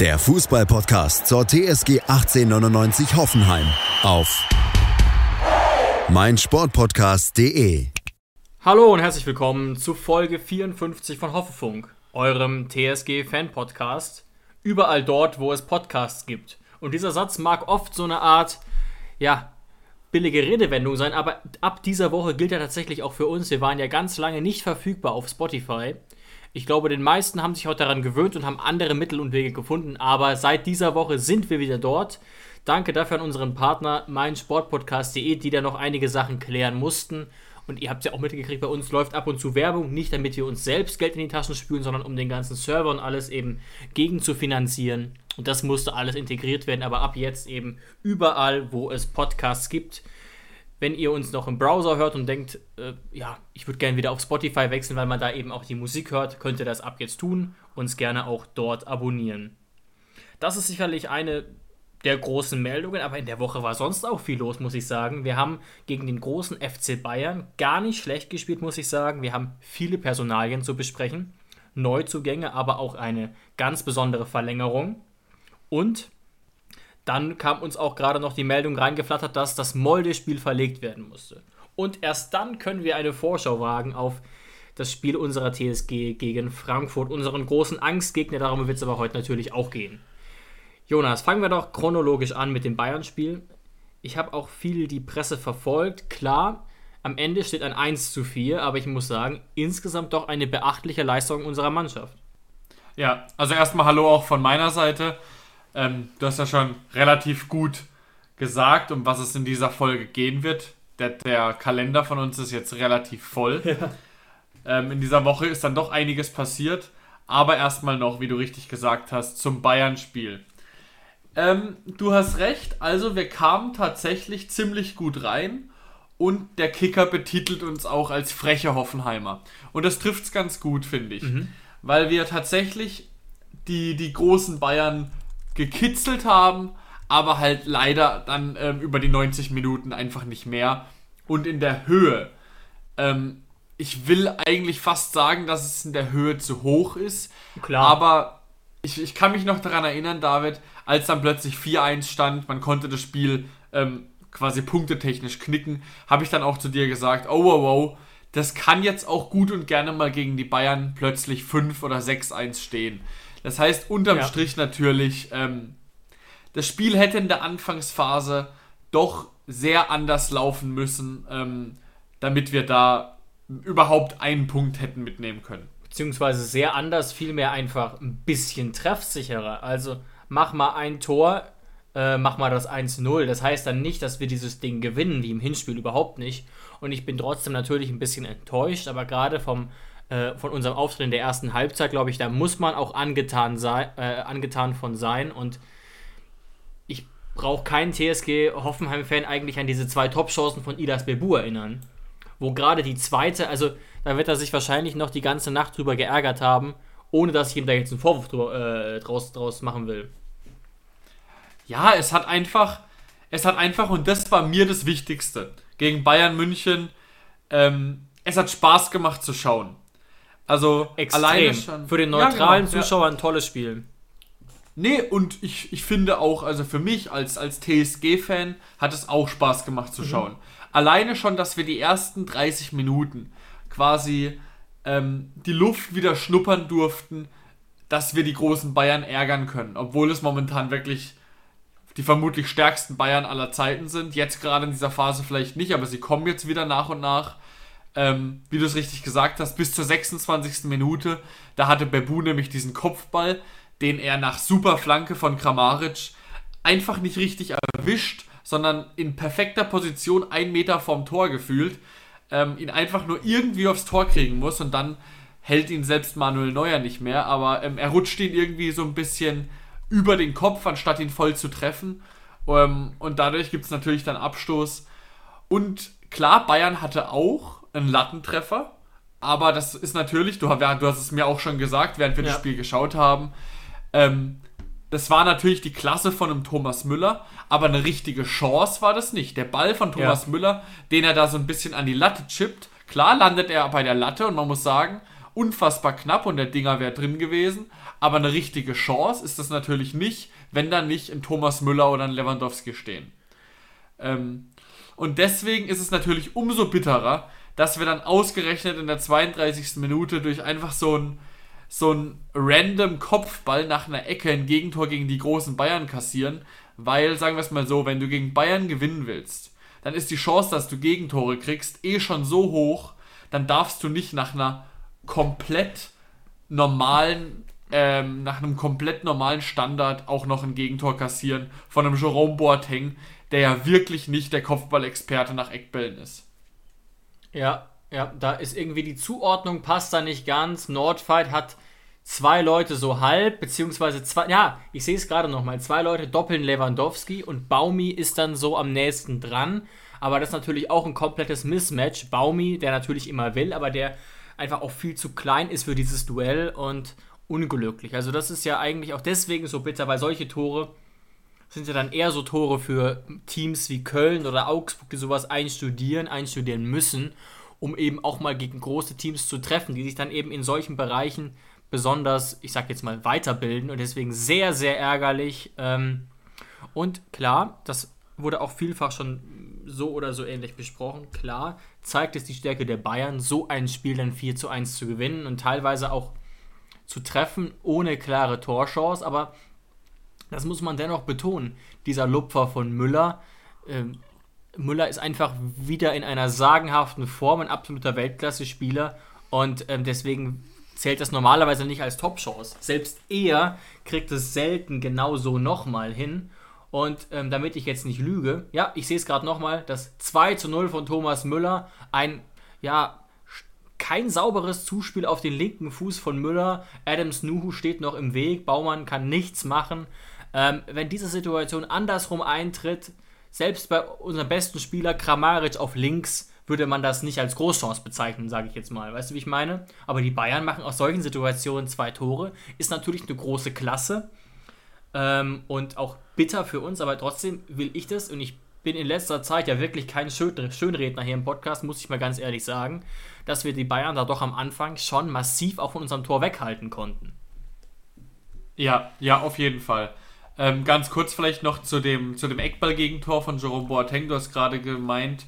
der Fußballpodcast zur TSG 1899 Hoffenheim auf meinsportpodcast.de. Hallo und herzlich willkommen zu Folge 54 von Hoffefunk, eurem TSG-Fan-Podcast. Überall dort, wo es Podcasts gibt. Und dieser Satz mag oft so eine Art, ja, billige Redewendung sein, aber ab dieser Woche gilt er tatsächlich auch für uns. Wir waren ja ganz lange nicht verfügbar auf Spotify. Ich glaube, den meisten haben sich heute daran gewöhnt und haben andere Mittel und Wege gefunden, aber seit dieser Woche sind wir wieder dort. Danke dafür an unseren Partner meinsportpodcast.de, die da noch einige Sachen klären mussten. Und ihr habt es ja auch mitgekriegt, bei uns läuft ab und zu Werbung, nicht damit wir uns selbst Geld in die Taschen spülen, sondern um den ganzen Server und alles eben gegen zu finanzieren. Und das musste alles integriert werden, aber ab jetzt eben überall, wo es Podcasts gibt. Wenn ihr uns noch im Browser hört und denkt, äh, ja, ich würde gerne wieder auf Spotify wechseln, weil man da eben auch die Musik hört, könnt ihr das ab jetzt tun. Uns gerne auch dort abonnieren. Das ist sicherlich eine der großen Meldungen, aber in der Woche war sonst auch viel los, muss ich sagen. Wir haben gegen den großen FC Bayern gar nicht schlecht gespielt, muss ich sagen. Wir haben viele Personalien zu besprechen, Neuzugänge, aber auch eine ganz besondere Verlängerung. Und dann kam uns auch gerade noch die Meldung reingeflattert, dass das Molde-Spiel verlegt werden musste. Und erst dann können wir eine Vorschau wagen auf das Spiel unserer TSG gegen Frankfurt, unseren großen Angstgegner. Darum wird es aber heute natürlich auch gehen. Jonas, fangen wir doch chronologisch an mit dem Bayern-Spiel. Ich habe auch viel die Presse verfolgt. Klar, am Ende steht ein 1 zu 4, aber ich muss sagen, insgesamt doch eine beachtliche Leistung unserer Mannschaft. Ja, also erstmal Hallo auch von meiner Seite. Ähm, du hast ja schon relativ gut gesagt, um was es in dieser Folge gehen wird. Der, der Kalender von uns ist jetzt relativ voll. Ja. Ähm, in dieser Woche ist dann doch einiges passiert. Aber erstmal noch, wie du richtig gesagt hast, zum Bayern-Spiel. Ähm, du hast recht, also wir kamen tatsächlich ziemlich gut rein und der Kicker betitelt uns auch als freche Hoffenheimer. Und das trifft es ganz gut, finde ich. Mhm. Weil wir tatsächlich die, die großen Bayern gekitzelt haben, aber halt leider dann ähm, über die 90 Minuten einfach nicht mehr. Und in der Höhe. Ähm, ich will eigentlich fast sagen, dass es in der Höhe zu hoch ist. Klar. Aber ich, ich kann mich noch daran erinnern, David, als dann plötzlich 4-1 stand, man konnte das Spiel ähm, quasi punktetechnisch knicken, habe ich dann auch zu dir gesagt, oh wow, wow, das kann jetzt auch gut und gerne mal gegen die Bayern plötzlich 5 oder 6-1 stehen. Das heißt, unterm ja. Strich natürlich, ähm, das Spiel hätte in der Anfangsphase doch sehr anders laufen müssen, ähm, damit wir da überhaupt einen Punkt hätten mitnehmen können. Beziehungsweise sehr anders, vielmehr einfach ein bisschen treffsicherer. Also mach mal ein Tor, äh, mach mal das 1-0. Das heißt dann nicht, dass wir dieses Ding gewinnen, wie im Hinspiel überhaupt nicht. Und ich bin trotzdem natürlich ein bisschen enttäuscht, aber gerade vom äh, von unserem Auftritt in der ersten Halbzeit, glaube ich, da muss man auch angetan, sei, äh, angetan von sein. Und ich brauche keinen TSG Hoffenheim-Fan eigentlich an diese zwei Top-Chancen von Idas Bebu erinnern wo gerade die zweite, also da wird er sich wahrscheinlich noch die ganze Nacht drüber geärgert haben, ohne dass ich ihm da jetzt einen Vorwurf äh, draus, draus machen will. Ja, es hat einfach, es hat einfach, und das war mir das Wichtigste, gegen Bayern München, ähm, es hat Spaß gemacht zu schauen. Also Extrem. alleine schon. Für den neutralen ja, genau, Zuschauer ein tolles Spiel. Nee, und ich, ich finde auch, also für mich als, als TSG-Fan hat es auch Spaß gemacht zu mhm. schauen. Alleine schon, dass wir die ersten 30 Minuten quasi ähm, die Luft wieder schnuppern durften, dass wir die großen Bayern ärgern können. Obwohl es momentan wirklich die vermutlich stärksten Bayern aller Zeiten sind. Jetzt gerade in dieser Phase vielleicht nicht, aber sie kommen jetzt wieder nach und nach. Ähm, wie du es richtig gesagt hast, bis zur 26. Minute, da hatte Bebu nämlich diesen Kopfball, den er nach super Flanke von Kramaric einfach nicht richtig erwischt sondern in perfekter Position, ein Meter vom Tor gefühlt, ähm, ihn einfach nur irgendwie aufs Tor kriegen muss und dann hält ihn selbst Manuel Neuer nicht mehr, aber ähm, er rutscht ihn irgendwie so ein bisschen über den Kopf, anstatt ihn voll zu treffen. Ähm, und dadurch gibt es natürlich dann Abstoß. Und klar, Bayern hatte auch einen Lattentreffer. Aber das ist natürlich, du, du hast es mir auch schon gesagt, während wir ja. das Spiel geschaut haben. Ähm, das war natürlich die Klasse von einem Thomas Müller, aber eine richtige Chance war das nicht. Der Ball von Thomas ja. Müller, den er da so ein bisschen an die Latte chippt, klar landet er bei der Latte und man muss sagen, unfassbar knapp und der Dinger wäre drin gewesen, aber eine richtige Chance ist das natürlich nicht, wenn da nicht ein Thomas Müller oder ein Lewandowski stehen. Ähm, und deswegen ist es natürlich umso bitterer, dass wir dann ausgerechnet in der 32. Minute durch einfach so ein so ein random Kopfball nach einer Ecke ein Gegentor gegen die großen Bayern kassieren, weil, sagen wir es mal so, wenn du gegen Bayern gewinnen willst, dann ist die Chance, dass du Gegentore kriegst, eh schon so hoch, dann darfst du nicht nach einer komplett normalen, ähm, nach einem komplett normalen Standard auch noch ein Gegentor kassieren von einem Jerome Boateng, der ja wirklich nicht der Kopfballexperte nach Eckbällen ist. Ja, ja, da ist irgendwie die Zuordnung passt da nicht ganz. Nordfight hat zwei Leute so halb, beziehungsweise zwei, ja, ich sehe es gerade nochmal, zwei Leute doppeln Lewandowski und Baumi ist dann so am nächsten dran. Aber das ist natürlich auch ein komplettes Mismatch. Baumi, der natürlich immer will, aber der einfach auch viel zu klein ist für dieses Duell und unglücklich. Also das ist ja eigentlich auch deswegen so bitter, weil solche Tore sind ja dann eher so Tore für Teams wie Köln oder Augsburg, die sowas einstudieren, einstudieren müssen um eben auch mal gegen große Teams zu treffen, die sich dann eben in solchen Bereichen besonders, ich sag jetzt mal, weiterbilden und deswegen sehr, sehr ärgerlich. Ähm, und klar, das wurde auch vielfach schon so oder so ähnlich besprochen. Klar, zeigt es die Stärke der Bayern, so ein Spiel dann 4 zu 1 zu gewinnen und teilweise auch zu treffen ohne klare Torchance, aber das muss man dennoch betonen. Dieser Lupfer von Müller, ähm, Müller ist einfach wieder in einer sagenhaften Form, ein absoluter Weltklasse-Spieler und ähm, deswegen zählt das normalerweise nicht als Top-Chance. Selbst er kriegt es selten genauso nochmal hin. Und ähm, damit ich jetzt nicht lüge, ja, ich sehe es gerade nochmal, das 2 zu 0 von Thomas Müller, ein, ja, kein sauberes Zuspiel auf den linken Fuß von Müller. Adams Nuhu steht noch im Weg, Baumann kann nichts machen. Ähm, wenn diese Situation andersrum eintritt, selbst bei unserem besten Spieler Kramaric auf links würde man das nicht als Großchance bezeichnen, sage ich jetzt mal. Weißt du, wie ich meine? Aber die Bayern machen aus solchen Situationen zwei Tore. Ist natürlich eine große Klasse ähm, und auch bitter für uns, aber trotzdem will ich das und ich bin in letzter Zeit ja wirklich kein Schönredner hier im Podcast, muss ich mal ganz ehrlich sagen, dass wir die Bayern da doch am Anfang schon massiv auch von unserem Tor weghalten konnten. Ja, ja, auf jeden Fall. Ähm, ganz kurz vielleicht noch zu dem, zu dem Eckball-Gegentor von Jerome Boateng. Du hast gerade gemeint,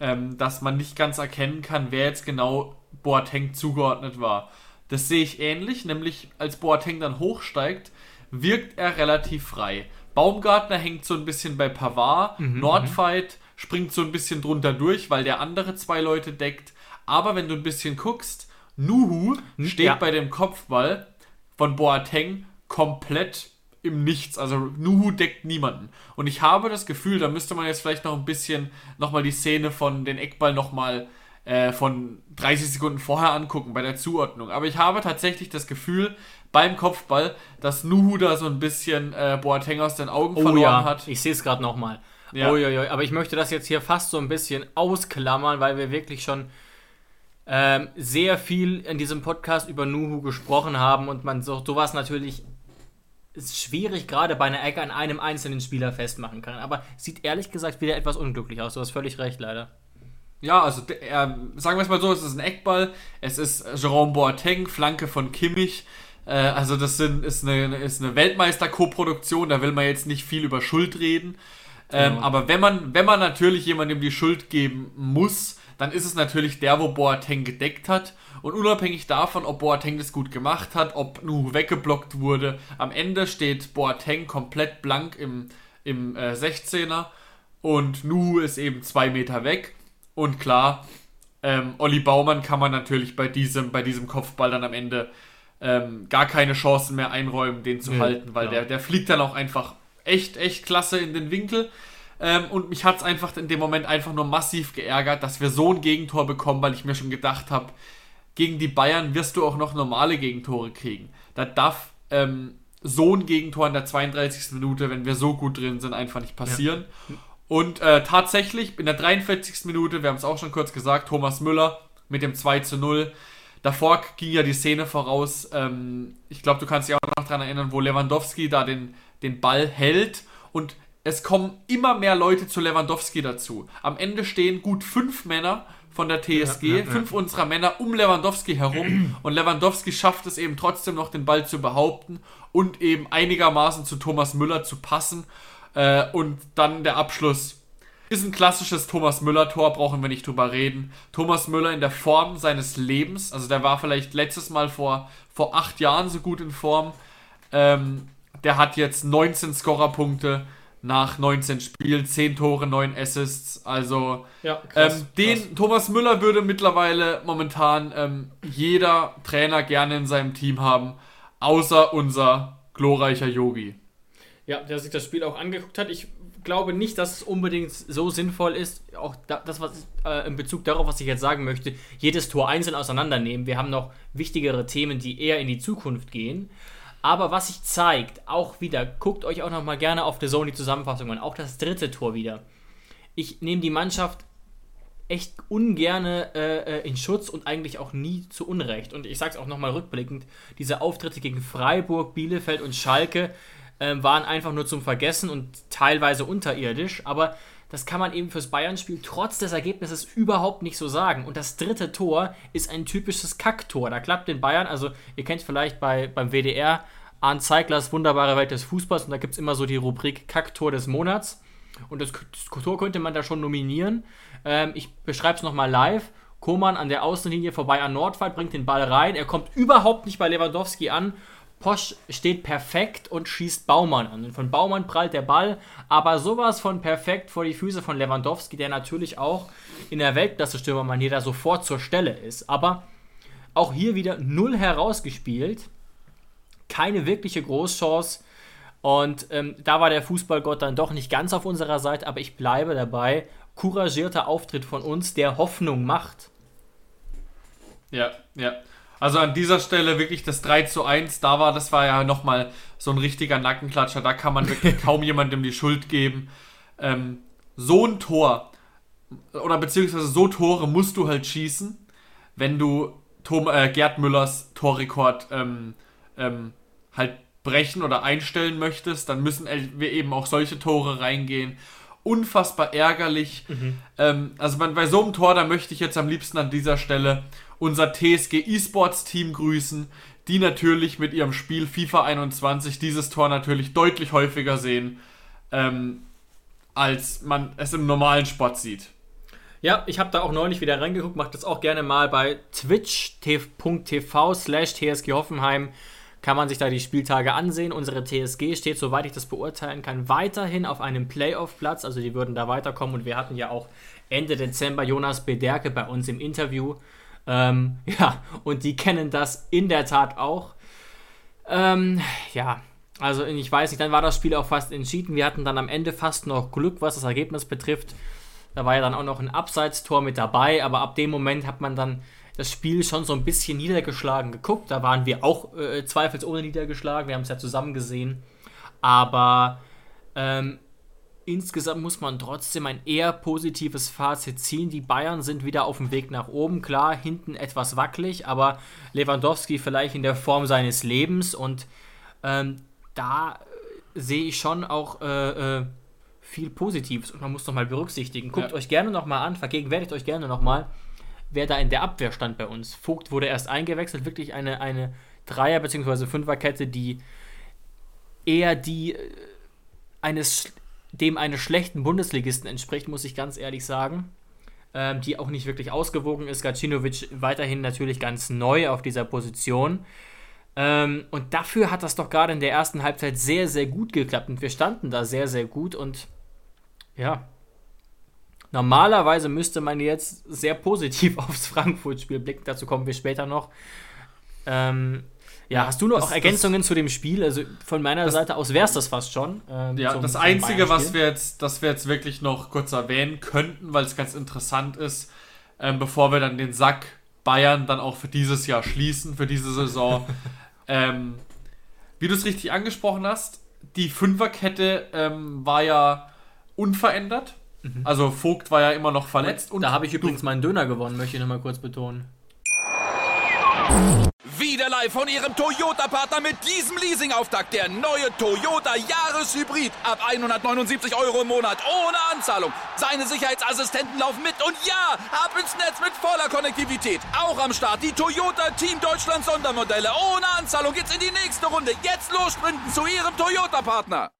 ähm, dass man nicht ganz erkennen kann, wer jetzt genau Boateng zugeordnet war. Das sehe ich ähnlich, nämlich als Boateng dann hochsteigt, wirkt er relativ frei. Baumgartner hängt so ein bisschen bei Pavard, mhm, Nordfight springt so ein bisschen drunter durch, weil der andere zwei Leute deckt. Aber wenn du ein bisschen guckst, Nuhu steht ja. bei dem Kopfball von Boateng komplett im Nichts. Also Nuhu deckt niemanden. Und ich habe das Gefühl, da müsste man jetzt vielleicht noch ein bisschen nochmal die Szene von den Eckball nochmal äh, von 30 Sekunden vorher angucken bei der Zuordnung. Aber ich habe tatsächlich das Gefühl beim Kopfball, dass Nuhu da so ein bisschen äh, Boateng aus den Augen oh, verloren ja. hat. Ich sehe es gerade nochmal. Ja. Uiuiui. Aber ich möchte das jetzt hier fast so ein bisschen ausklammern, weil wir wirklich schon ähm, sehr viel in diesem Podcast über Nuhu gesprochen haben und man so sowas natürlich ist schwierig, gerade bei einer Ecke an einem einzelnen Spieler festmachen kann. Aber sieht ehrlich gesagt wieder etwas unglücklich aus. Du hast völlig recht, leider. Ja, also er, sagen wir es mal so, es ist ein Eckball, es ist Jerome Boateng, Flanke von Kimmich. Äh, also das sind, ist eine, ist eine Weltmeister-Koproduktion, da will man jetzt nicht viel über Schuld reden. Ähm, genau. Aber wenn man, wenn man natürlich jemandem die Schuld geben muss, dann ist es natürlich der, wo Boateng gedeckt hat. Und unabhängig davon, ob Boateng das gut gemacht hat, ob Nu weggeblockt wurde, am Ende steht Boateng komplett blank im, im äh, 16er und Nu ist eben zwei Meter weg. Und klar, ähm, Olli Baumann kann man natürlich bei diesem, bei diesem Kopfball dann am Ende ähm, gar keine Chancen mehr einräumen, den zu nee, halten, weil ja. der, der fliegt dann auch einfach echt, echt klasse in den Winkel. Ähm, und mich hat es einfach in dem Moment einfach nur massiv geärgert, dass wir so ein Gegentor bekommen, weil ich mir schon gedacht habe, gegen die Bayern wirst du auch noch normale Gegentore kriegen. Da darf ähm, so ein Gegentor in der 32. Minute, wenn wir so gut drin sind, einfach nicht passieren. Ja. Und äh, tatsächlich in der 43. Minute, wir haben es auch schon kurz gesagt, Thomas Müller mit dem 2 zu 0. Davor ging ja die Szene voraus, ähm, ich glaube, du kannst dich auch noch daran erinnern, wo Lewandowski da den, den Ball hält und es kommen immer mehr Leute zu Lewandowski dazu. Am Ende stehen gut fünf Männer von der TSG, ja, ja, fünf ja. unserer Männer um Lewandowski herum und Lewandowski schafft es eben trotzdem noch den Ball zu behaupten und eben einigermaßen zu Thomas Müller zu passen äh, und dann der Abschluss ist ein klassisches Thomas Müller-Tor, brauchen wir nicht drüber reden. Thomas Müller in der Form seines Lebens, also der war vielleicht letztes Mal vor, vor acht Jahren so gut in Form. Ähm, der hat jetzt 19 Scorerpunkte nach 19 Spielen, 10 Tore, 9 Assists. Also ja, krass, ähm, den krass. Thomas Müller würde mittlerweile momentan ähm, jeder Trainer gerne in seinem Team haben, außer unser glorreicher Yogi. Ja, der sich das Spiel auch angeguckt hat. Ich glaube nicht, dass es unbedingt so sinnvoll ist, auch das, was äh, in Bezug darauf, was ich jetzt sagen möchte, jedes Tor einzeln auseinandernehmen. Wir haben noch wichtigere Themen, die eher in die Zukunft gehen. Aber was sich zeigt, auch wieder, guckt euch auch noch mal gerne auf der die Zusammenfassung an, auch das dritte Tor wieder. Ich nehme die Mannschaft echt ungerne äh, äh in Schutz und eigentlich auch nie zu Unrecht. Und ich sage es auch noch mal rückblickend, diese Auftritte gegen Freiburg, Bielefeld und Schalke, ähm, waren einfach nur zum Vergessen und teilweise unterirdisch, aber das kann man eben fürs Bayern-Spiel trotz des Ergebnisses überhaupt nicht so sagen. Und das dritte Tor ist ein typisches Kacktor. Da klappt den Bayern, also ihr kennt vielleicht bei, beim WDR Arndt Zeiglers wunderbare Welt des Fußballs und da gibt es immer so die Rubrik Kacktor des Monats. Und das, das Tor könnte man da schon nominieren. Ähm, ich beschreibe es nochmal live. Koman an der Außenlinie vorbei an Nordwald, bringt den Ball rein. Er kommt überhaupt nicht bei Lewandowski an Posch steht perfekt und schießt Baumann an. Und von Baumann prallt der Ball, aber sowas von perfekt vor die Füße von Lewandowski, der natürlich auch in der Weltklasse-Stürmermanier da sofort zur Stelle ist. Aber auch hier wieder null herausgespielt. Keine wirkliche Großchance. Und ähm, da war der Fußballgott dann doch nicht ganz auf unserer Seite, aber ich bleibe dabei. Couragierter Auftritt von uns, der Hoffnung macht. Ja, ja. Also an dieser Stelle wirklich das 3 zu 1, da war, das war ja nochmal so ein richtiger Nackenklatscher, da kann man wirklich kaum jemandem die Schuld geben. Ähm, so ein Tor, oder beziehungsweise so Tore musst du halt schießen, wenn du Tom, äh, Gerd Müllers Torrekord ähm, ähm, halt brechen oder einstellen möchtest, dann müssen wir eben auch solche Tore reingehen. Unfassbar ärgerlich. Mhm. Ähm, also bei, so einem Tor, da möchte ich jetzt am liebsten an dieser Stelle unser TSG eSports Team grüßen, die natürlich mit ihrem Spiel FIFA 21 dieses Tor natürlich deutlich häufiger sehen, ähm, als man es im normalen Sport sieht. Ja, ich habe da auch neulich wieder reingeguckt, macht das auch gerne mal bei twitch.tv slash TSG Hoffenheim kann man sich da die Spieltage ansehen. Unsere TSG steht, soweit ich das beurteilen kann, weiterhin auf einem Playoff-Platz. Also die würden da weiterkommen. Und wir hatten ja auch Ende Dezember Jonas Bederke bei uns im Interview. Ähm, ja, und die kennen das in der Tat auch. Ähm, ja, also ich weiß nicht, dann war das Spiel auch fast entschieden. Wir hatten dann am Ende fast noch Glück, was das Ergebnis betrifft. Da war ja dann auch noch ein Abseitstor mit dabei, aber ab dem Moment hat man dann das Spiel schon so ein bisschen niedergeschlagen geguckt. Da waren wir auch äh, zweifelsohne niedergeschlagen. Wir haben es ja zusammen gesehen. Aber ähm, insgesamt muss man trotzdem ein eher positives Fazit ziehen. Die Bayern sind wieder auf dem Weg nach oben. Klar, hinten etwas wackelig, aber Lewandowski vielleicht in der Form seines Lebens. Und ähm, da äh, sehe ich schon auch äh, äh, viel Positives. Und man muss noch mal berücksichtigen. Guckt ja. euch gerne noch mal an, vergegenwärtigt euch gerne noch mal, wer da in der Abwehr stand bei uns. Vogt wurde erst eingewechselt. Wirklich eine, eine Dreier- bzw. Fünferkette, die eher die äh, eines dem eines schlechten Bundesligisten entspricht, muss ich ganz ehrlich sagen. Ähm, die auch nicht wirklich ausgewogen ist. Gacinovic weiterhin natürlich ganz neu auf dieser Position. Ähm, und dafür hat das doch gerade in der ersten Halbzeit sehr, sehr gut geklappt. Und wir standen da sehr, sehr gut. Und ja, normalerweise müsste man jetzt sehr positiv aufs Frankfurt-Spiel blicken. Dazu kommen wir später noch. Ähm, ja, hast du noch das, Ergänzungen das, zu dem Spiel? Also von meiner das, Seite aus wäre es das fast schon. Ähm, ja, zum, das Einzige, was wir, jetzt, das wir jetzt wirklich noch kurz erwähnen könnten, weil es ganz interessant ist, ähm, bevor wir dann den Sack Bayern dann auch für dieses Jahr schließen, für diese Saison. ähm, wie du es richtig angesprochen hast, die Fünferkette ähm, war ja unverändert. Mhm. Also Vogt war ja immer noch verletzt. Und, und da habe ich übrigens meinen Döner gewonnen, möchte ich nochmal kurz betonen. Wieder live von Ihrem Toyota-Partner mit diesem Leasing-Auftakt. Der neue Toyota Jahreshybrid. Ab 179 Euro im Monat. Ohne Anzahlung. Seine Sicherheitsassistenten laufen mit. Und ja, ab ins Netz mit voller Konnektivität. Auch am Start die Toyota Team Deutschland Sondermodelle. Ohne Anzahlung geht's in die nächste Runde. Jetzt los sprinten zu Ihrem Toyota-Partner.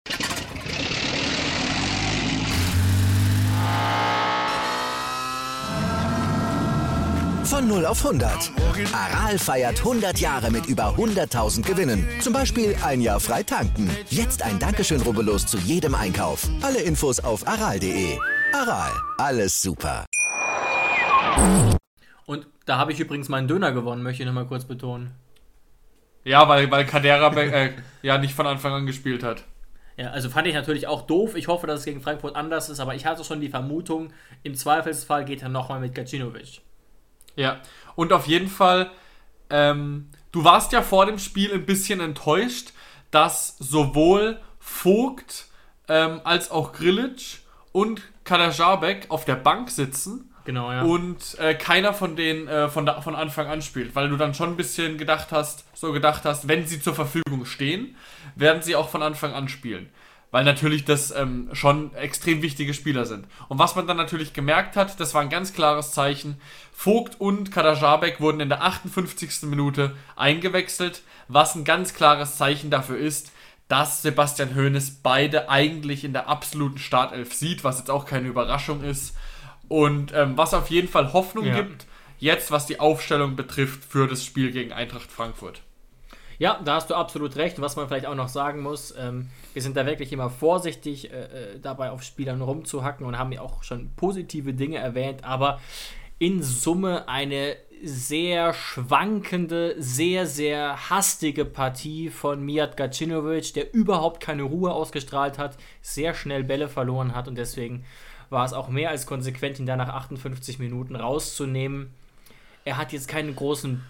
Von 0 auf 100. Aral feiert 100 Jahre mit über 100.000 Gewinnen. Zum Beispiel ein Jahr frei tanken. Jetzt ein Dankeschön, rubbellos zu jedem Einkauf. Alle Infos auf aral.de. Aral, alles super. Und da habe ich übrigens meinen Döner gewonnen, möchte ich nochmal kurz betonen. Ja, weil, weil Cadera äh, ja nicht von Anfang an gespielt hat. Ja, also fand ich natürlich auch doof. Ich hoffe, dass es gegen Frankfurt anders ist, aber ich hatte schon die Vermutung, im Zweifelsfall geht er nochmal mit Gacinovic. Ja, und auf jeden Fall, ähm, du warst ja vor dem Spiel ein bisschen enttäuscht, dass sowohl Vogt ähm, als auch Grilic und Kadajabek auf der Bank sitzen. Genau, ja. Und äh, keiner von denen äh, von, da, von Anfang an spielt, weil du dann schon ein bisschen gedacht hast, so gedacht hast, wenn sie zur Verfügung stehen, werden sie auch von Anfang an spielen weil natürlich das ähm, schon extrem wichtige Spieler sind. Und was man dann natürlich gemerkt hat, das war ein ganz klares Zeichen. Vogt und Kadajabek wurden in der 58. Minute eingewechselt, was ein ganz klares Zeichen dafür ist, dass Sebastian Hoeneß beide eigentlich in der absoluten Startelf sieht, was jetzt auch keine Überraschung ist. Und ähm, was auf jeden Fall Hoffnung ja. gibt, jetzt was die Aufstellung betrifft für das Spiel gegen Eintracht Frankfurt. Ja, da hast du absolut recht. Was man vielleicht auch noch sagen muss, ähm, wir sind da wirklich immer vorsichtig äh, äh dabei auf Spielern rumzuhacken und haben ja auch schon positive Dinge erwähnt, aber in Summe eine sehr schwankende, sehr, sehr hastige Partie von Mijat Gacinovic, der überhaupt keine Ruhe ausgestrahlt hat, sehr schnell Bälle verloren hat und deswegen war es auch mehr als konsequent, ihn da nach 58 Minuten rauszunehmen. Er hat jetzt keinen großen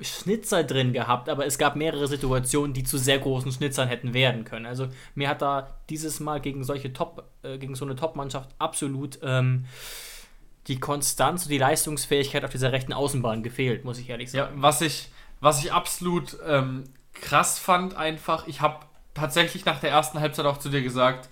Schnitzer drin gehabt, aber es gab mehrere Situationen, die zu sehr großen Schnitzern hätten werden können. Also mir hat da dieses Mal gegen solche Top, äh, gegen so eine Top-Mannschaft absolut ähm, die Konstanz und die Leistungsfähigkeit auf dieser rechten Außenbahn gefehlt, muss ich ehrlich sagen. Ja, was ich, was ich absolut ähm, krass fand, einfach, ich habe tatsächlich nach der ersten Halbzeit auch zu dir gesagt,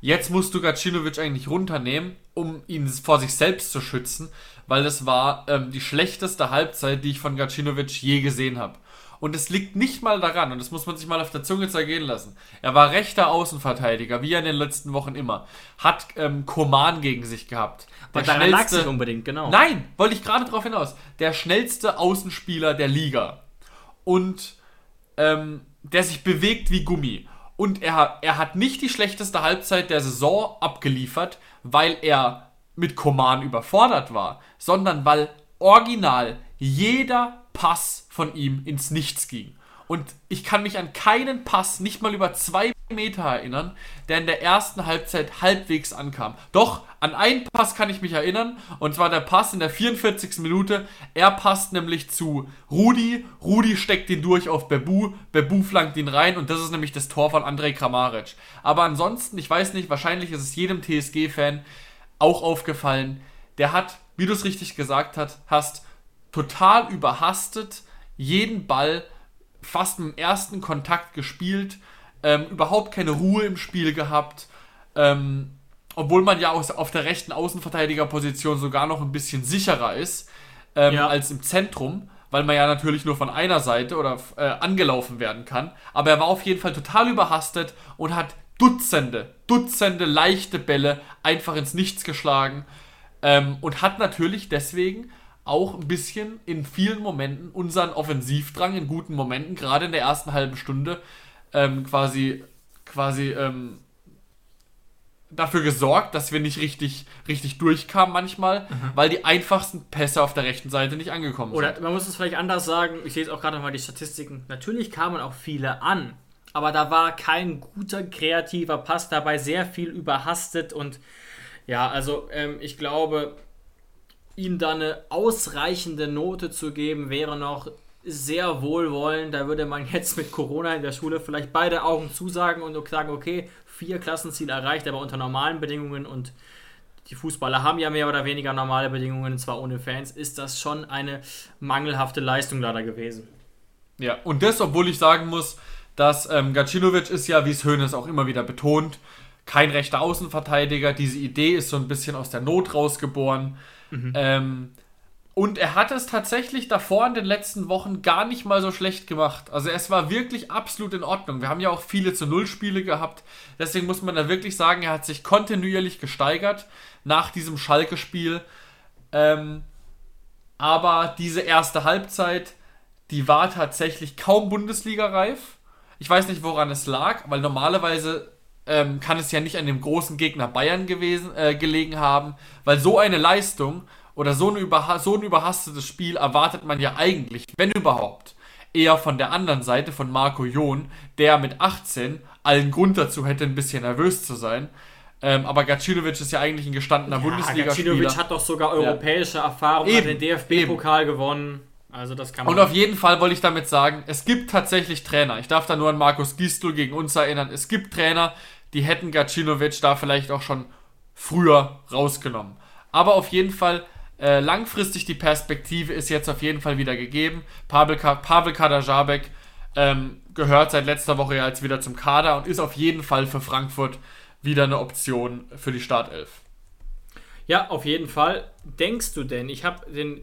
jetzt musst du Gacinovic eigentlich runternehmen, um ihn vor sich selbst zu schützen, weil das war ähm, die schlechteste Halbzeit, die ich von Gacinovic je gesehen habe. Und es liegt nicht mal daran, und das muss man sich mal auf der Zunge zergehen lassen. Er war rechter Außenverteidiger, wie er in den letzten Wochen immer. Hat ähm, Koman gegen sich gehabt. Der Aber schnellste, nicht unbedingt, genau. Nein, wollte ich gerade darauf hinaus. Der schnellste Außenspieler der Liga. Und ähm, der sich bewegt wie Gummi. Und er, er hat nicht die schlechteste Halbzeit der Saison abgeliefert, weil er mit Koman überfordert war, sondern weil original jeder Pass von ihm ins Nichts ging. Und ich kann mich an keinen Pass, nicht mal über zwei Meter erinnern, der in der ersten Halbzeit halbwegs ankam. Doch, an einen Pass kann ich mich erinnern, und zwar der Pass in der 44. Minute. Er passt nämlich zu Rudi. Rudi steckt ihn durch auf Bebu. Bebu flankt ihn rein, und das ist nämlich das Tor von Andrej Kramaric. Aber ansonsten, ich weiß nicht, wahrscheinlich ist es jedem TSG-Fan, auch aufgefallen, der hat, wie du es richtig gesagt hast, total überhastet jeden Ball fast im ersten Kontakt gespielt, ähm, überhaupt keine Ruhe im Spiel gehabt, ähm, obwohl man ja aus, auf der rechten Außenverteidigerposition sogar noch ein bisschen sicherer ist ähm, ja. als im Zentrum, weil man ja natürlich nur von einer Seite oder äh, angelaufen werden kann. Aber er war auf jeden Fall total überhastet und hat Dutzende, Dutzende leichte Bälle einfach ins Nichts geschlagen ähm, und hat natürlich deswegen auch ein bisschen in vielen Momenten unseren Offensivdrang in guten Momenten, gerade in der ersten halben Stunde, ähm, quasi, quasi ähm, dafür gesorgt, dass wir nicht richtig, richtig durchkamen manchmal, mhm. weil die einfachsten Pässe auf der rechten Seite nicht angekommen Oder sind. Oder man muss es vielleicht anders sagen, ich sehe jetzt auch gerade nochmal die Statistiken, natürlich kamen auch viele an, aber da war kein guter kreativer Pass dabei, sehr viel überhastet und ja, also ähm, ich glaube, ihm da eine ausreichende Note zu geben, wäre noch sehr wohlwollend. Da würde man jetzt mit Corona in der Schule vielleicht beide Augen zusagen und sagen, okay, vier Klassenziele erreicht, aber unter normalen Bedingungen und die Fußballer haben ja mehr oder weniger normale Bedingungen, zwar ohne Fans, ist das schon eine mangelhafte Leistung leider gewesen. Ja, und das, obwohl ich sagen muss, dass ähm, Gacinovic ist ja, wie es Hoeneß auch immer wieder betont, kein rechter Außenverteidiger. Diese Idee ist so ein bisschen aus der Not rausgeboren. Mhm. Ähm, und er hat es tatsächlich davor in den letzten Wochen gar nicht mal so schlecht gemacht. Also es war wirklich absolut in Ordnung. Wir haben ja auch viele zu Null Spiele gehabt. Deswegen muss man da wirklich sagen, er hat sich kontinuierlich gesteigert nach diesem Schalke-Spiel. Ähm, aber diese erste Halbzeit, die war tatsächlich kaum Bundesliga-reif. Ich weiß nicht, woran es lag, weil normalerweise ähm, kann es ja nicht an dem großen Gegner Bayern gewesen, äh, gelegen haben, weil so eine Leistung oder so, eine überha so ein überhastetes Spiel erwartet man ja eigentlich, wenn überhaupt, eher von der anderen Seite von Marco Jon, der mit 18 allen Grund dazu hätte, ein bisschen nervös zu sein. Ähm, aber Gacinovic ist ja eigentlich ein gestandener ja, Bundesliga-Spieler. Gacinovic hat doch sogar europäische ja. Erfahrung, eben, hat den DFB-Pokal gewonnen. Also das kann man. Und auf jeden Fall wollte ich damit sagen, es gibt tatsächlich Trainer. Ich darf da nur an Markus Gistel gegen uns erinnern. Es gibt Trainer, die hätten Gacinovic da vielleicht auch schon früher rausgenommen. Aber auf jeden Fall äh, langfristig die Perspektive ist jetzt auf jeden Fall wieder gegeben. Pavel, Pavel Kadajabek ähm, gehört seit letzter Woche ja jetzt wieder zum Kader und ist auf jeden Fall für Frankfurt wieder eine Option für die Startelf. Ja, auf jeden Fall. Denkst du denn, ich habe den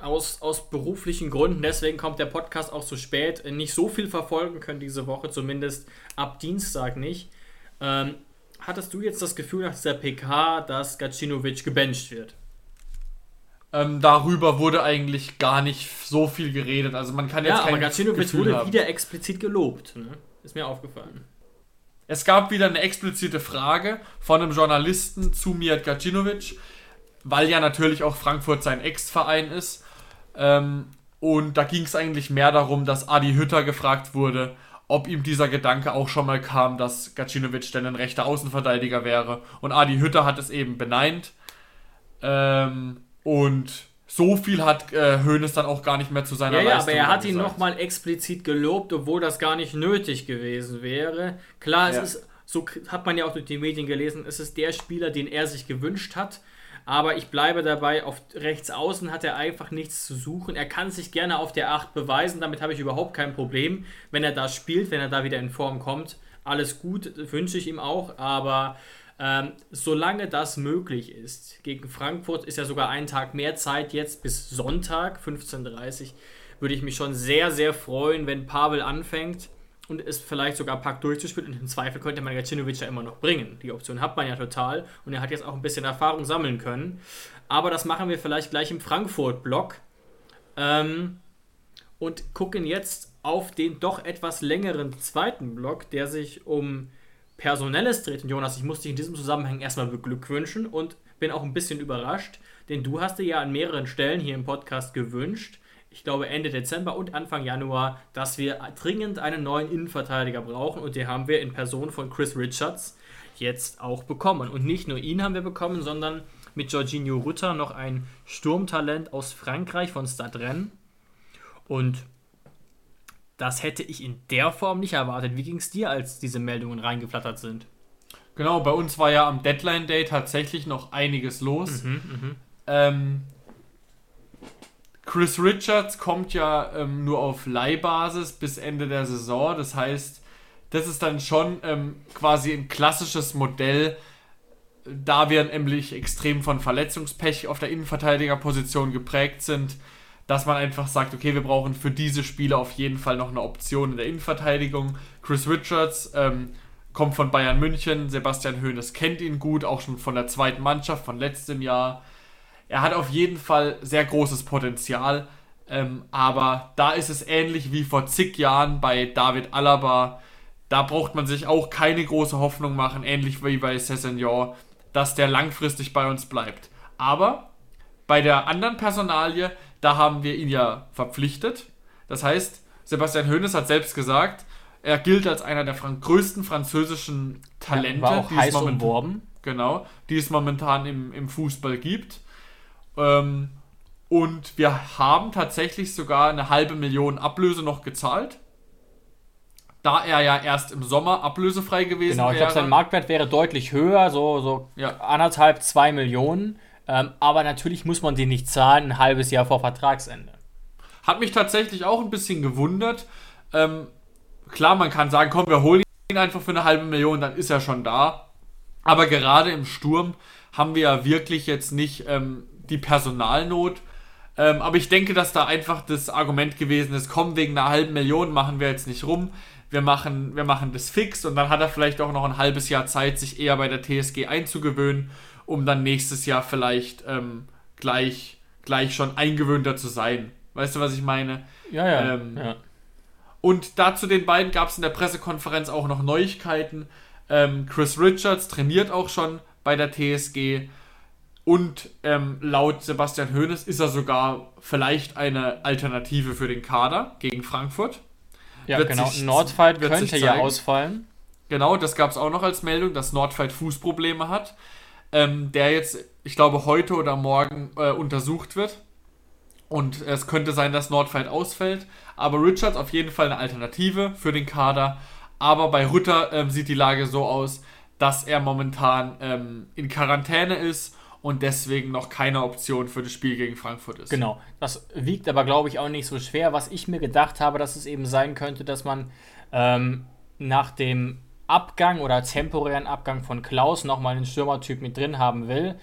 aus, aus beruflichen Gründen, deswegen kommt der Podcast auch so spät, nicht so viel verfolgen können diese Woche, zumindest ab Dienstag nicht. Ähm, hattest du jetzt das Gefühl nach dieser PK, dass Gacinovic gebencht wird? Ähm, darüber wurde eigentlich gar nicht so viel geredet. Also man kann jetzt ja, aber Gacinovic wurde haben. wieder explizit gelobt. Ne? Ist mir aufgefallen. Es gab wieder eine explizite Frage von einem Journalisten zu Mijat Gacinovic, weil ja natürlich auch Frankfurt sein Ex-Verein ist. Ähm, und da ging es eigentlich mehr darum, dass Adi Hütter gefragt wurde, ob ihm dieser Gedanke auch schon mal kam, dass Gacinovic denn ein rechter Außenverteidiger wäre. Und Adi Hütter hat es eben beneint. Ähm, und so viel hat äh, Hoeneß dann auch gar nicht mehr zu seiner ja, Leistung Ja, aber er hat ihn nochmal explizit gelobt, obwohl das gar nicht nötig gewesen wäre. Klar, es ja. ist, so hat man ja auch durch die Medien gelesen, es ist der Spieler, den er sich gewünscht hat. Aber ich bleibe dabei, auf rechts außen hat er einfach nichts zu suchen. Er kann sich gerne auf der 8 beweisen, damit habe ich überhaupt kein Problem. Wenn er da spielt, wenn er da wieder in Form kommt, alles gut, wünsche ich ihm auch. Aber ähm, solange das möglich ist, gegen Frankfurt ist ja sogar ein Tag mehr Zeit jetzt bis Sonntag, 15.30 Uhr, würde ich mich schon sehr, sehr freuen, wenn Pavel anfängt und es vielleicht sogar packt durchzuspielen. Und im Zweifel könnte man Gacinovic ja immer noch bringen. Die Option hat man ja total und er hat jetzt auch ein bisschen Erfahrung sammeln können. Aber das machen wir vielleicht gleich im Frankfurt-Block. Ähm, und gucken jetzt auf den doch etwas längeren zweiten Block, der sich um Personelles dreht. Und Jonas, ich muss dich in diesem Zusammenhang erstmal beglückwünschen und bin auch ein bisschen überrascht, denn du hast dir ja an mehreren Stellen hier im Podcast gewünscht, ich glaube Ende Dezember und Anfang Januar, dass wir dringend einen neuen Innenverteidiger brauchen und den haben wir in Person von Chris Richards jetzt auch bekommen. Und nicht nur ihn haben wir bekommen, sondern mit Jorginho Rutter noch ein Sturmtalent aus Frankreich von Stade Rennes. Und das hätte ich in der Form nicht erwartet. Wie ging es dir, als diese Meldungen reingeflattert sind? Genau, bei uns war ja am Deadline Day tatsächlich noch einiges los. Mhm, mh. ähm, Chris Richards kommt ja ähm, nur auf Leihbasis bis Ende der Saison. Das heißt, das ist dann schon ähm, quasi ein klassisches Modell, da wir nämlich extrem von Verletzungspech auf der Innenverteidigerposition geprägt sind dass man einfach sagt, okay, wir brauchen für diese Spiele auf jeden Fall noch eine Option in der Innenverteidigung. Chris Richards ähm, kommt von Bayern München, Sebastian Hoeneß kennt ihn gut, auch schon von der zweiten Mannschaft von letztem Jahr. Er hat auf jeden Fall sehr großes Potenzial, ähm, aber da ist es ähnlich wie vor zig Jahren bei David Alaba. Da braucht man sich auch keine große Hoffnung machen, ähnlich wie bei Cessignon, dass der langfristig bei uns bleibt. Aber bei der anderen Personalie da haben wir ihn ja verpflichtet. Das heißt, Sebastian Hoeneß hat selbst gesagt, er gilt als einer der fran größten französischen Talente, ja, die, es umworben. genau, die es momentan im, im Fußball gibt. Ähm, Und wir haben tatsächlich sogar eine halbe Million Ablöse noch gezahlt. Da er ja erst im Sommer ablösefrei gewesen Genau, ich glaube, wäre. sein Marktwert wäre deutlich höher, so, so Ja. anderthalb, zwei Millionen. Ähm, aber natürlich muss man den nicht zahlen, ein halbes Jahr vor Vertragsende. Hat mich tatsächlich auch ein bisschen gewundert. Ähm, klar, man kann sagen, komm, wir holen ihn einfach für eine halbe Million, dann ist er schon da. Aber gerade im Sturm haben wir ja wirklich jetzt nicht ähm, die Personalnot. Ähm, aber ich denke, dass da einfach das Argument gewesen ist, komm, wegen einer halben Million machen wir jetzt nicht rum. Wir machen, wir machen das fix und dann hat er vielleicht auch noch ein halbes Jahr Zeit, sich eher bei der TSG einzugewöhnen, um dann nächstes Jahr vielleicht ähm, gleich, gleich schon eingewöhnter zu sein. Weißt du, was ich meine? Ja, ja. Ähm, ja. Und dazu den beiden gab es in der Pressekonferenz auch noch Neuigkeiten. Ähm, Chris Richards trainiert auch schon bei der TSG. Und ähm, laut Sebastian Hoeneß ist er sogar vielleicht eine Alternative für den Kader gegen Frankfurt. ja wird genau. sich- Nordfight könnte ja ausfallen. Genau, das gab es auch noch als Meldung, dass Nordfight Fußprobleme hat. Ähm, der jetzt, ich glaube, heute oder morgen äh, untersucht wird. Und es könnte sein, dass Nordfight ausfällt. Aber Richards auf jeden Fall eine Alternative für den Kader. Aber bei Rütter ähm, sieht die Lage so aus, dass er momentan ähm, in Quarantäne ist und deswegen noch keine Option für das Spiel gegen Frankfurt ist. Genau. Das wiegt aber, glaube ich, auch nicht so schwer. Was ich mir gedacht habe, dass es eben sein könnte, dass man ähm, nach dem Abgang oder temporären Abgang von Klaus nochmal einen Stürmertyp mit drin haben will,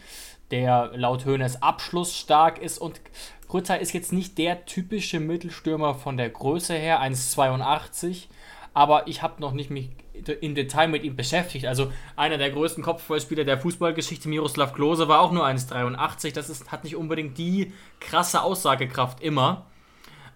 der laut Höhnes abschlussstark ist. Und Rütter ist jetzt nicht der typische Mittelstürmer von der Größe her, 1,82. Aber ich habe noch nicht mich im Detail mit ihm beschäftigt. Also einer der größten Kopfballspieler der Fußballgeschichte, Miroslav Klose, war auch nur 1,83. Das ist, hat nicht unbedingt die krasse Aussagekraft immer.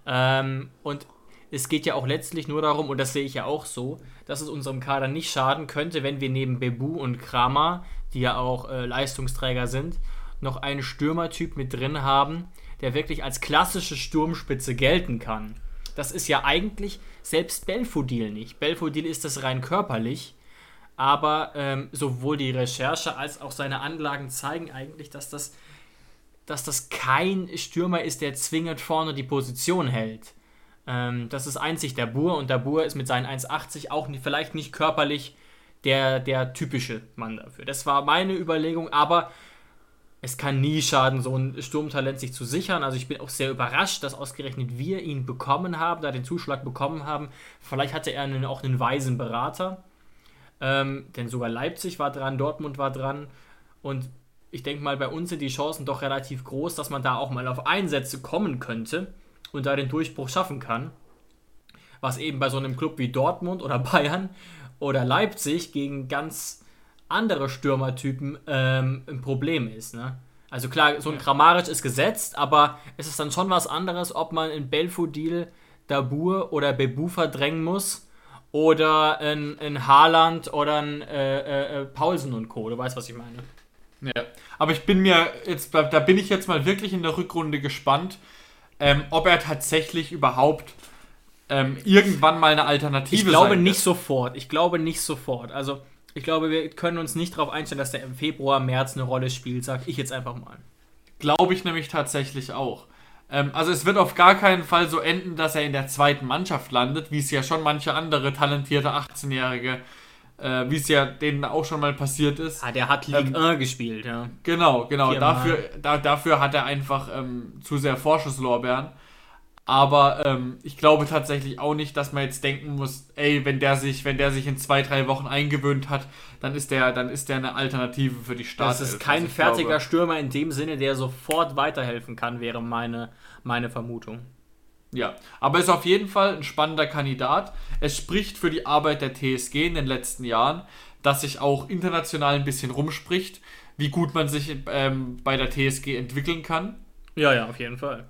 Ähm, und es geht ja auch letztlich nur darum, und das sehe ich ja auch so, dass es unserem Kader nicht schaden könnte, wenn wir neben Bebu und Kramer, die ja auch äh, Leistungsträger sind, noch einen Stürmertyp mit drin haben, der wirklich als klassische Sturmspitze gelten kann. Das ist ja eigentlich selbst Belfodil nicht. Belfodil ist das rein körperlich, aber ähm, sowohl die Recherche als auch seine Anlagen zeigen eigentlich, dass das, dass das kein Stürmer ist, der zwingend vorne die Position hält. Ähm, das ist einzig der Bur und der Bur ist mit seinen 1,80 auch nicht, vielleicht nicht körperlich der, der typische Mann dafür. Das war meine Überlegung, aber es kann nie schaden, so ein Sturmtalent sich zu sichern. Also ich bin auch sehr überrascht, dass ausgerechnet wir ihn bekommen haben, da den Zuschlag bekommen haben. Vielleicht hatte er einen, auch einen weisen Berater. Ähm, denn sogar Leipzig war dran, Dortmund war dran. Und ich denke mal, bei uns sind die Chancen doch relativ groß, dass man da auch mal auf Einsätze kommen könnte und da den Durchbruch schaffen kann. Was eben bei so einem Club wie Dortmund oder Bayern oder Leipzig gegen ganz andere Stürmertypen ähm, ein Problem ist. Ne? Also klar, so ein Kramaric ist gesetzt, aber es ist dann schon was anderes, ob man in Belfodil, Dabur oder Bebu verdrängen muss oder in, in Haaland oder in äh, äh, Paulsen und Co. Du weißt, was ich meine. Ja. Aber ich bin mir jetzt, da bin ich jetzt mal wirklich in der Rückrunde gespannt, ähm, ob er tatsächlich überhaupt ähm, irgendwann mal eine Alternative Ich glaube nicht wird. sofort. Ich glaube nicht sofort. Also ich glaube, wir können uns nicht darauf einstellen, dass der im Februar, März eine Rolle spielt, sag ich jetzt einfach mal. Glaube ich nämlich tatsächlich auch. Ähm, also es wird auf gar keinen Fall so enden, dass er in der zweiten Mannschaft landet, wie es ja schon manche andere talentierte 18-Jährige, äh, wie es ja denen auch schon mal passiert ist. Ah, der hat Ligue Ähm, 1 gespielt, ja. Genau, genau. Viermal. Dafür, da, dafür hat er einfach ähm, zu sehr Vorschusslorbeeren. Aber ähm, ich glaube tatsächlich auch nicht, dass man jetzt denken muss, ey, wenn der sich, wenn der sich in zwei, drei Wochen eingewöhnt hat, dann ist der, dann ist der eine Alternative für die Startelf. Das ist kein Also fertiger glaube- Stürmer in dem Sinne, der sofort weiterhelfen kann, wäre meine, meine Vermutung. Ja, aber ist auf jeden Fall ein spannender Kandidat. Es spricht für die Arbeit der TSG in den letzten Jahren, dass sich auch international ein bisschen rumspricht, wie gut man sich ähm, bei der TSG entwickeln kann. Ja, ja, auf jeden Fall.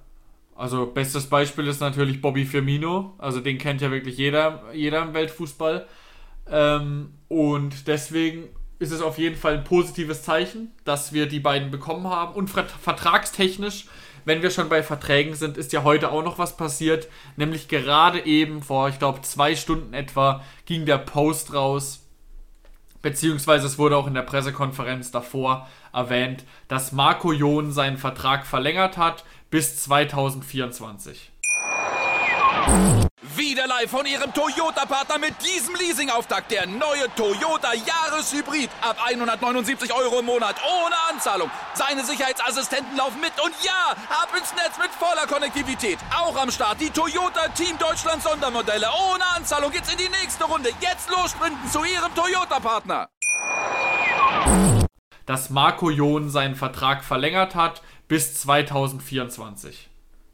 Also bestes Beispiel ist natürlich Bobby Firmino. Also den kennt ja wirklich jeder, jeder im Weltfußball. Ähm, und deswegen ist es auf jeden Fall ein positives Zeichen, dass wir die beiden bekommen haben. Und vert- vertragstechnisch, wenn wir schon bei Verträgen sind, ist ja heute auch noch was passiert. Nämlich gerade eben vor, ich glaube, zwei Stunden etwa ging der Post raus, beziehungsweise es wurde auch in der Pressekonferenz davor erwähnt, dass Marco Jon seinen Vertrag verlängert hat bis 2024. Wieder live von Ihrem Toyota-Partner mit diesem Leasing-Auftakt. Der neue Toyota Jahreshybrid. Ab 179 Euro im Monat. Ohne Anzahlung. Seine Sicherheitsassistenten laufen mit. Und ja, ab ins Netz mit voller Konnektivität. Auch am Start die Toyota Team Deutschland Sondermodelle. Ohne Anzahlung geht's in die nächste Runde. Jetzt los sprinten zu Ihrem Toyota-Partner. Dass Marco Jon seinen Vertrag verlängert hat bis 2024.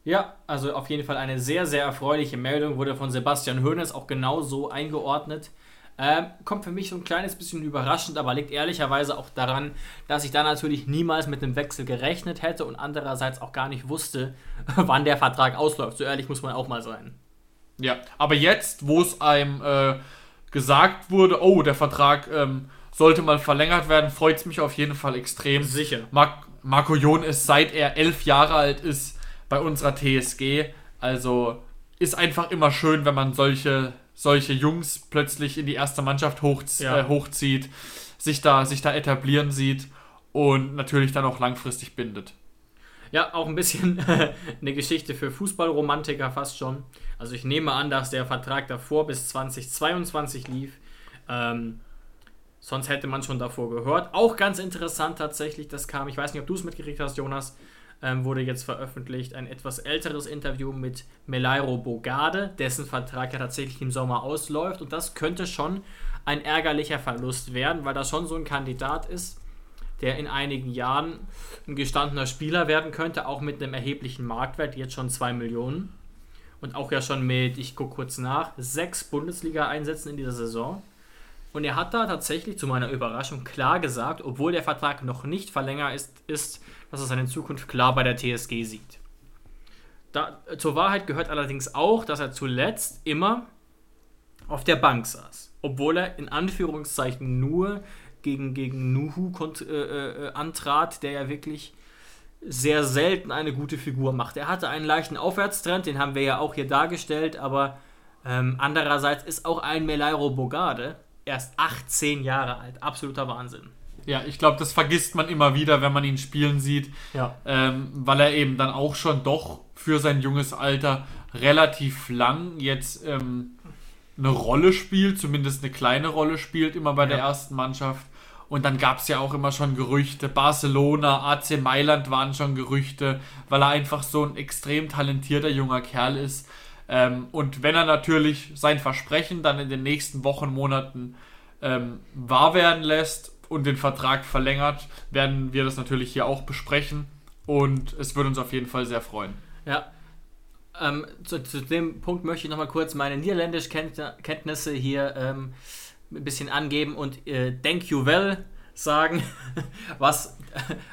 Ja, also auf jeden Fall eine sehr, sehr erfreuliche Meldung, wurde von Sebastian Hoeneß auch genau so eingeordnet. Ähm, kommt für mich so ein kleines bisschen überraschend, aber liegt ehrlicherweise auch daran, dass ich da natürlich niemals mit einem Wechsel gerechnet hätte und andererseits auch gar nicht wusste, wann der Vertrag ausläuft. So ehrlich muss man auch mal sein. Ja, aber jetzt, wo es einem äh, gesagt wurde, oh, der Vertrag ähm, sollte mal verlängert werden, freut es mich auf jeden Fall extrem. Sicher. Mar Marco Jon ist, seit er elf Jahre alt ist, bei unserer TSG. Also ist einfach immer schön, wenn man solche, solche Jungs plötzlich in die erste Mannschaft hochz Ja. äh, hochzieht, sich da, sich da etablieren sieht und natürlich dann auch langfristig bindet. Ja, auch ein bisschen eine Geschichte für Fußballromantiker fast schon. Also ich nehme an, dass der Vertrag davor bis 2022 lief. Ähm, sonst hätte man schon davor gehört. Auch ganz interessant tatsächlich, das kam, ich weiß nicht, ob du es mitgekriegt hast, Jonas, ähm, wurde jetzt veröffentlicht, ein etwas älteres Interview mit Melairo Bogarde, dessen Vertrag ja tatsächlich im Sommer ausläuft. Und das könnte schon ein ärgerlicher Verlust werden, weil das schon so ein Kandidat ist, der in einigen Jahren ein gestandener Spieler werden könnte, auch mit einem erheblichen Marktwert, jetzt schon 2 Millionen. Und auch ja schon mit, ich gucke kurz nach, sechs Bundesliga-Einsätzen in dieser Saison. Und er hat da tatsächlich zu meiner Überraschung klar gesagt, obwohl der Vertrag noch nicht verlängert ist, ist dass er seine Zukunft klar bei der TSG sieht. Da, zur Wahrheit gehört allerdings auch, dass er zuletzt immer auf der Bank saß. Obwohl er in Anführungszeichen nur gegen, gegen Nuhu kont, äh, äh, antrat, der ja wirklich sehr selten eine gute Figur macht. Er hatte einen leichten Aufwärtstrend, den haben wir ja auch hier dargestellt, aber ähm, andererseits ist auch ein Melairo Bogarde erst 18 Jahre alt. Absoluter Wahnsinn. Ja, ich glaube, das vergisst man immer wieder, wenn man ihn spielen sieht, Ja. ähm, weil er eben dann auch schon doch für sein junges Alter relativ lang jetzt ähm, eine Rolle spielt, zumindest eine kleine Rolle spielt, immer bei der Ja. ersten Mannschaft. Und dann gab es ja auch immer schon Gerüchte. Barcelona, AC Mailand waren schon Gerüchte, weil er einfach so ein extrem talentierter junger Kerl ist. Ähm, und wenn er natürlich sein Versprechen dann in den nächsten Wochen, Monaten ähm, wahr werden lässt und den Vertrag verlängert, werden wir das natürlich hier auch besprechen. Und es würde uns auf jeden Fall sehr freuen. Ja. Ähm, zu, zu dem Punkt möchte ich nochmal kurz meine Niederländisch-Kenntnisse hier ähm, ein bisschen angeben und äh, Thank you well sagen, was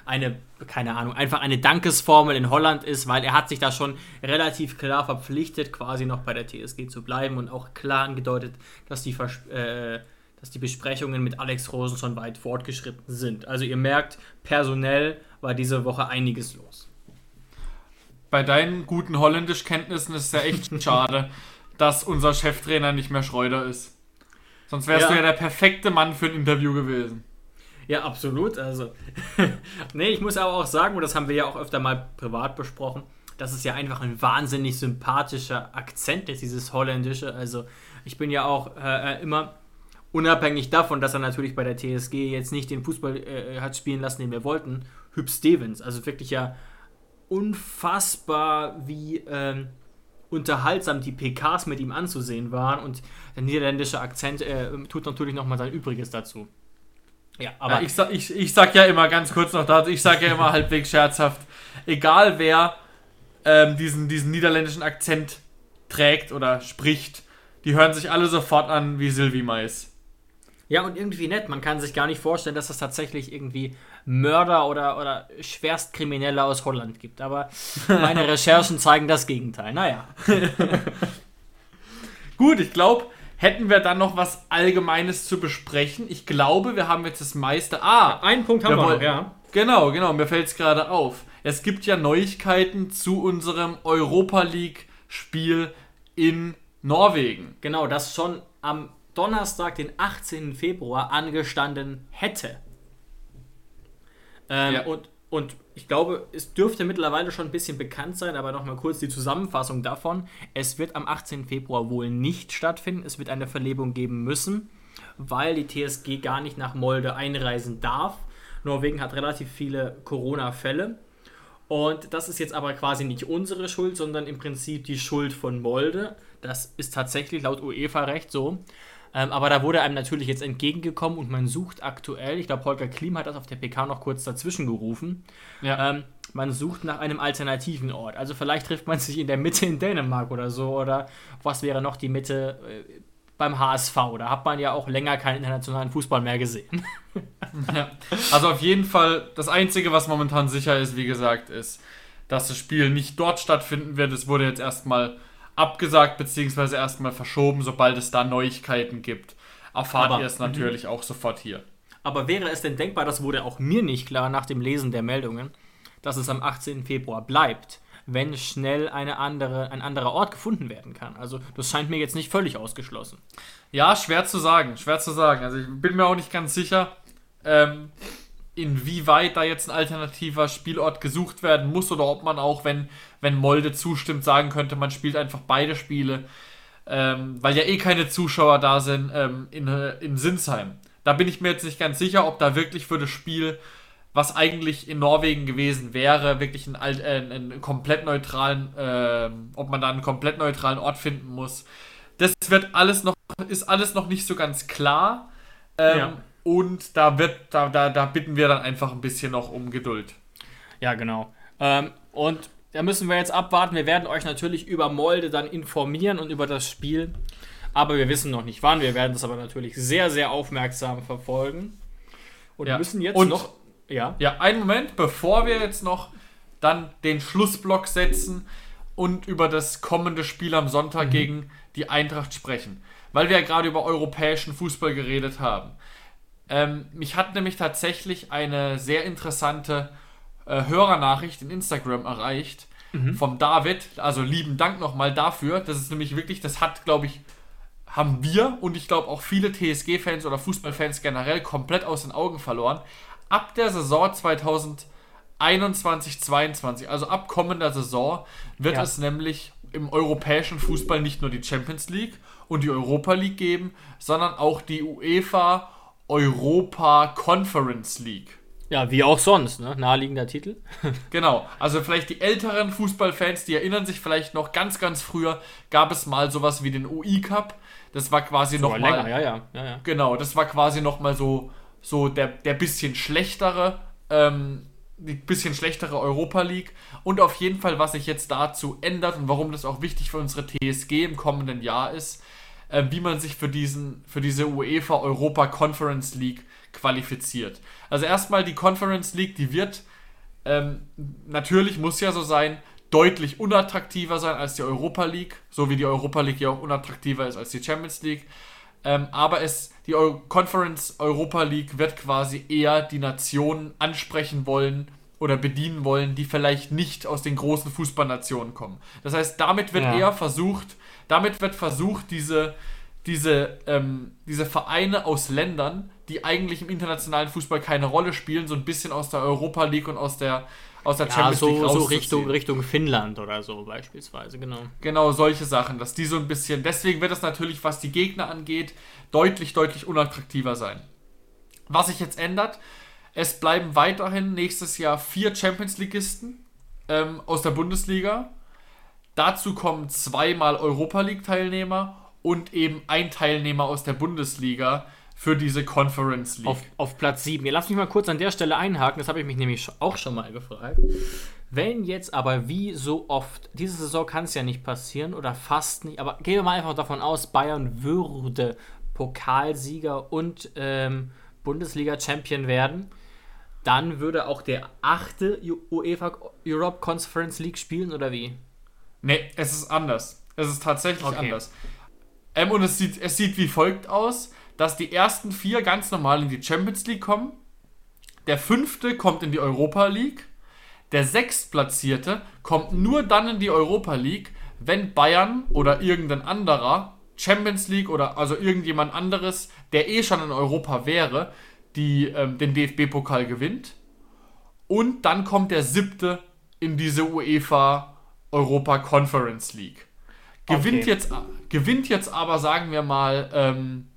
eine, keine Ahnung, einfach eine Dankesformel in Holland ist, weil er hat sich da schon relativ klar verpflichtet, quasi noch bei der TSG zu bleiben und auch klar angedeutet, dass die, Vers äh, dass die Besprechungen mit Alex Rosen schon weit fortgeschritten sind. Also ihr merkt, personell war diese Woche einiges los. Bei deinen guten Holländischkenntnissen ist es ja echt schade, dass unser Cheftrainer nicht mehr Schreuder ist. Sonst wärst Ja. du ja der perfekte Mann für ein Interview gewesen. Ja, absolut. Also, nee, ich muss aber auch sagen, und das haben wir ja auch öfter mal privat besprochen, das ist ja einfach ein wahnsinnig sympathischer Akzent ist, dieses Holländische. Also, ich bin ja auch äh, immer unabhängig davon, dass er natürlich bei der TSG jetzt nicht den Fußball äh, hat spielen lassen, den wir wollten. Hüb Stevens, also wirklich ja unfassbar, wie ähm, unterhaltsam die PKs mit ihm anzusehen waren und der niederländische Akzent äh, tut natürlich nochmal sein Übriges dazu. Ja, aber Aber ich, sag- ich, ich sag ja immer ganz kurz noch dazu, ich sag ja immer halbwegs scherzhaft, egal wer ähm, diesen, diesen niederländischen Akzent trägt oder spricht, die hören sich alle sofort an wie Sylvie Mais. Ja, und irgendwie nett. Man kann sich gar nicht vorstellen, dass es tatsächlich irgendwie Mörder oder, oder Schwerstkriminelle aus Holland gibt. Aber meine Recherchen zeigen das Gegenteil. Naja. Gut, ich glaube, hätten wir dann noch was Allgemeines zu besprechen. Ich glaube, wir haben jetzt das meiste. Ah, Einen Punkt haben wir, noch, ja. Genau, genau, mir fällt es gerade auf. Es gibt ja Neuigkeiten zu unserem Europa League-Spiel in Norwegen. Genau, das schon am Donnerstag, den 18. Februar, angestanden hätte. Ähm, Ja. und, und ich glaube, es dürfte mittlerweile schon ein bisschen bekannt sein, aber nochmal kurz die Zusammenfassung davon. Es wird am 18. Februar wohl nicht stattfinden. Es wird eine Verlebung geben müssen, weil die TSG gar nicht nach Molde einreisen darf. Norwegen hat relativ viele Corona-Fälle. Und das ist jetzt aber quasi nicht unsere Schuld, sondern im Prinzip die Schuld von Molde. Das ist tatsächlich laut UEFA-Recht so. Ähm, aber da wurde einem natürlich jetzt entgegengekommen und man sucht aktuell, ich glaube, Holger Klim hat das auf der PK noch kurz dazwischen gerufen, Ja. ähm, man sucht nach einem alternativen Ort. Also vielleicht trifft man sich in der Mitte in Dänemark oder so. Oder was wäre noch die Mitte äh, beim HSV? Da hat man ja auch länger keinen internationalen Fußball mehr gesehen. Ja. Also auf jeden Fall, das Einzige, was momentan sicher ist, wie gesagt, ist, dass das Spiel nicht dort stattfinden wird. Es wurde jetzt erstmal abgesagt, beziehungsweise erstmal verschoben. Sobald es da Neuigkeiten gibt, erfahrt Aber- ihr es natürlich auch sofort hier. Aber wäre es denn denkbar, das wurde auch mir nicht klar nach dem Lesen der Meldungen, dass es am 18. Februar bleibt, wenn schnell eine andere, ein anderer Ort gefunden werden kann? Also das scheint mir jetzt nicht völlig ausgeschlossen. Ja, schwer zu sagen, schwer zu sagen. Also ich bin mir auch nicht ganz sicher, ähm, inwieweit da jetzt ein alternativer Spielort gesucht werden muss oder ob man auch, wenn, wenn Molde zustimmt, sagen könnte, man spielt einfach beide Spiele, ähm, weil ja eh keine Zuschauer da sind ähm, in, äh, in Sinsheim. Da bin ich mir jetzt nicht ganz sicher, ob da wirklich für das Spiel, was eigentlich in Norwegen gewesen wäre, wirklich einen, alt, äh, einen komplett neutralen, ähm, ob man da einen komplett neutralen Ort finden muss. Das wird alles noch, ist alles noch nicht so ganz klar. Ähm, Ja. Und da wird, da, da, da bitten wir dann einfach ein bisschen noch um Geduld. Ja, genau. Ähm, und da müssen wir jetzt abwarten. Wir werden euch natürlich über Molde dann informieren und über das Spiel. Aber wir wissen noch nicht wann. Wir werden das aber natürlich sehr, sehr aufmerksam verfolgen. Und Ja. müssen jetzt Und- noch. Ja. Ja, einen Moment, bevor wir jetzt noch dann den Schlussblock setzen und über das kommende Spiel am Sonntag gegen die Eintracht sprechen. Weil wir ja gerade über europäischen Fußball geredet haben. Ähm, mich hat nämlich tatsächlich eine sehr interessante äh, Hörernachricht in Instagram erreicht vom David. Also lieben Dank nochmal dafür. Das ist nämlich wirklich, das hat, glaube ich, haben wir und ich glaube auch viele TSG-Fans oder Fußballfans generell komplett aus den Augen verloren. Ab der Saison 2021, 22, also ab kommender Saison, wird Ja. es nämlich im europäischen Fußball nicht nur die Champions League und die Europa League geben, sondern auch die UEFA Europa Conference League. Ja, wie auch sonst, ne? Naheliegender Titel. Genau, also vielleicht die älteren Fußballfans, die erinnern sich vielleicht noch ganz, ganz früher, gab es mal sowas wie den UI Cup. Das war quasi nochmal. länger, ja, ja, ja, ja. Genau, das war quasi nochmal so, so der, der bisschen schlechtere, ähm, die bisschen schlechtere Europa League. Und auf jeden Fall, was sich jetzt dazu ändert und warum das auch wichtig für unsere TSG im kommenden Jahr ist, äh, wie man sich für, diesen, für diese UEFA Europa Conference League qualifiziert. Also erstmal die Conference League, die wird ähm, natürlich, muss ja so sein, deutlich unattraktiver sein als die Europa League, so wie die Europa League ja auch unattraktiver ist als die Champions League. Ähm, aber es, die Eu Conference Europa League wird quasi eher die Nationen ansprechen wollen oder bedienen wollen, die vielleicht nicht aus den großen Fußballnationen kommen. Das heißt, damit wird Ja. eher versucht, damit wird versucht, diese, diese, ähm, diese Vereine aus Ländern, die eigentlich im internationalen Fußball keine Rolle spielen, so ein bisschen aus der Europa League und aus der, aus der Ja, Champions League so, so rauszuziehen. Richtung, Richtung Finnland oder so beispielsweise, genau. Genau, solche Sachen, dass die so ein bisschen, deswegen wird es natürlich, was die Gegner angeht, deutlich, deutlich unattraktiver sein. Was sich jetzt ändert, es bleiben weiterhin nächstes Jahr vier Champions Leagueisten ähm, aus der Bundesliga. Dazu kommen zweimal Europa League-Teilnehmer und eben ein Teilnehmer aus der Bundesliga für diese Conference League. Auf, auf Platz 7. Ja, lass mich mal kurz an der Stelle einhaken, das habe ich mich nämlich auch schon mal gefragt. Wenn jetzt aber wie so oft, diese Saison kann es ja nicht passieren oder fast nicht, aber gehen wir mal einfach davon aus, Bayern würde Pokalsieger und ähm, Bundesliga-Champion werden, dann würde auch der achte UEFA Europe Conference League spielen oder wie? Nee, es ist anders. Es ist tatsächlich Okay. anders. Ähm, und es sieht, es sieht wie folgt aus, dass die ersten vier ganz normal in die Champions League kommen. Der fünfte kommt in die Europa League. Der sechstplatzierte kommt nur dann in die Europa League, wenn Bayern oder irgendein anderer Champions League oder also irgendjemand anderes, der eh schon in Europa wäre, die ähm, den DFB-Pokal gewinnt. Und dann kommt der siebte in diese UEFA Europa Conference League. Gewinnt, Okay. jetzt, gewinnt jetzt aber, sagen wir mal, ähm,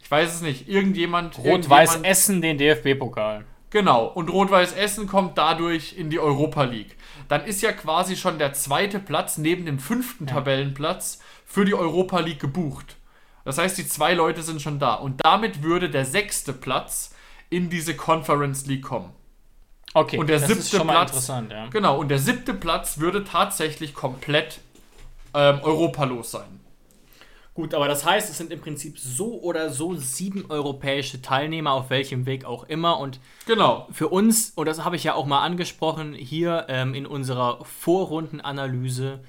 ich weiß es nicht, irgendjemand. Rot-Weiß Essen den DFB-Pokal. Genau, und Rot-Weiß Essen kommt dadurch in die Europa League. Dann ist ja quasi schon der zweite Platz neben dem fünften Tabellenplatz für die Europa League gebucht. Das heißt, die zwei Leute sind schon da. Und damit würde der sechste Platz in diese Conference League kommen. Okay, Und der das siebte ist schon mal Platz- interessant, ja. Genau, und der siebte Platz würde tatsächlich komplett ähm, europalos sein. Gut, aber das heißt, es sind im Prinzip so oder so sieben europäische Teilnehmer, auf welchem Weg auch immer. Und Genau. für uns, und das habe ich ja auch mal angesprochen, hier ähm, in unserer Vorrundenanalyse,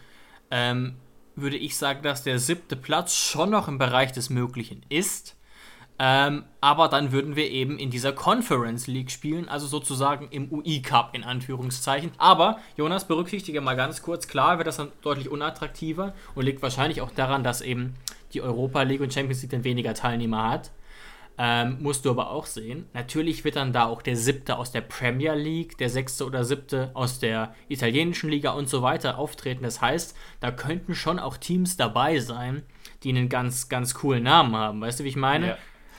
ähm, würde ich sagen, dass der siebte Platz schon noch im Bereich des Möglichen ist. Ähm, aber dann würden wir eben in dieser Conference League spielen, also sozusagen im UI Cup in Anführungszeichen. Aber, Jonas, berücksichtige mal ganz kurz, klar wird das dann deutlich unattraktiver und liegt wahrscheinlich auch daran, dass eben die Europa League und Champions League dann weniger Teilnehmer hat. Ähm, musst du aber auch sehen. Natürlich wird dann da auch der siebte aus der Premier League, der sechste oder siebte aus der italienischen Liga und so weiter auftreten. Das heißt, da könnten schon auch Teams dabei sein, die einen ganz, ganz coolen Namen haben. Weißt du, wie ich meine? Ja.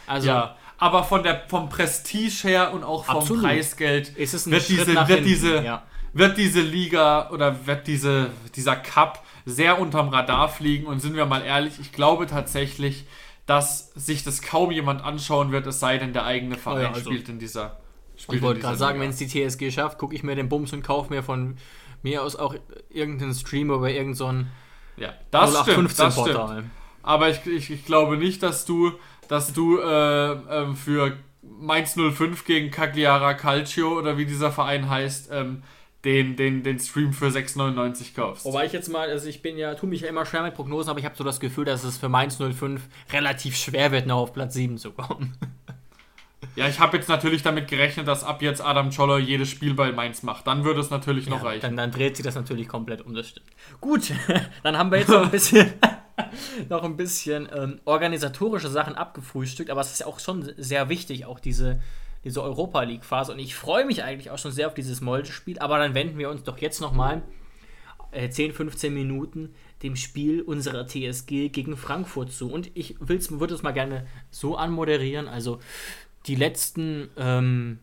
Also, Ja, aber von der, vom Prestige her und auch vom Absolut. Preisgeld wird, diese, wird, hinten, diese, ja. wird diese Liga oder wird diese, dieser Cup sehr unterm Radar fliegen. Und sind wir mal ehrlich, ich glaube tatsächlich, dass sich das kaum jemand anschauen wird, es sei denn, der eigene Verein ja, also- spielt in dieser. ich Spielt wollte in gerade sagen, wenn es die TSG schafft, gucke ich mir den Bums und kaufe mir von mir aus auch irgendeinen Stream über irgendeinen so ein Ja, das stimmt, das stimmt. Portal. Aber ich, ich, ich glaube nicht, dass du, dass du äh, ähm, für Mainz 05 gegen Cagliara Calcio oder wie dieser Verein heißt, ähm, den, den, den Stream für 6,99 kaufst. Wobei ich jetzt mal, also ich bin ja, tu mich ja immer schwer mit Prognosen, aber ich habe so das Gefühl, dass es für Mainz 05 relativ schwer wird, noch auf Platz 7 zu kommen. Ja, ich habe jetzt natürlich damit gerechnet, dass ab jetzt Adam Scholler jedes Spiel bei Mainz macht. Dann würde es natürlich noch reichen. Dann, dann dreht sich das natürlich komplett um, das stimmt. Gut, dann haben wir jetzt noch ein bisschen, noch ein bisschen ähm, organisatorische Sachen abgefrühstückt, aber es ist ja auch schon sehr wichtig, auch diese, diese Europa League-Phase. Und ich freue mich eigentlich auch schon sehr auf dieses Molde-Spiel, aber dann wenden wir uns doch jetzt nochmal äh, 10, 15 Minuten dem Spiel unserer TSG gegen Frankfurt zu. Und ich würde es mal gerne so anmoderieren. Also die letzten ähm,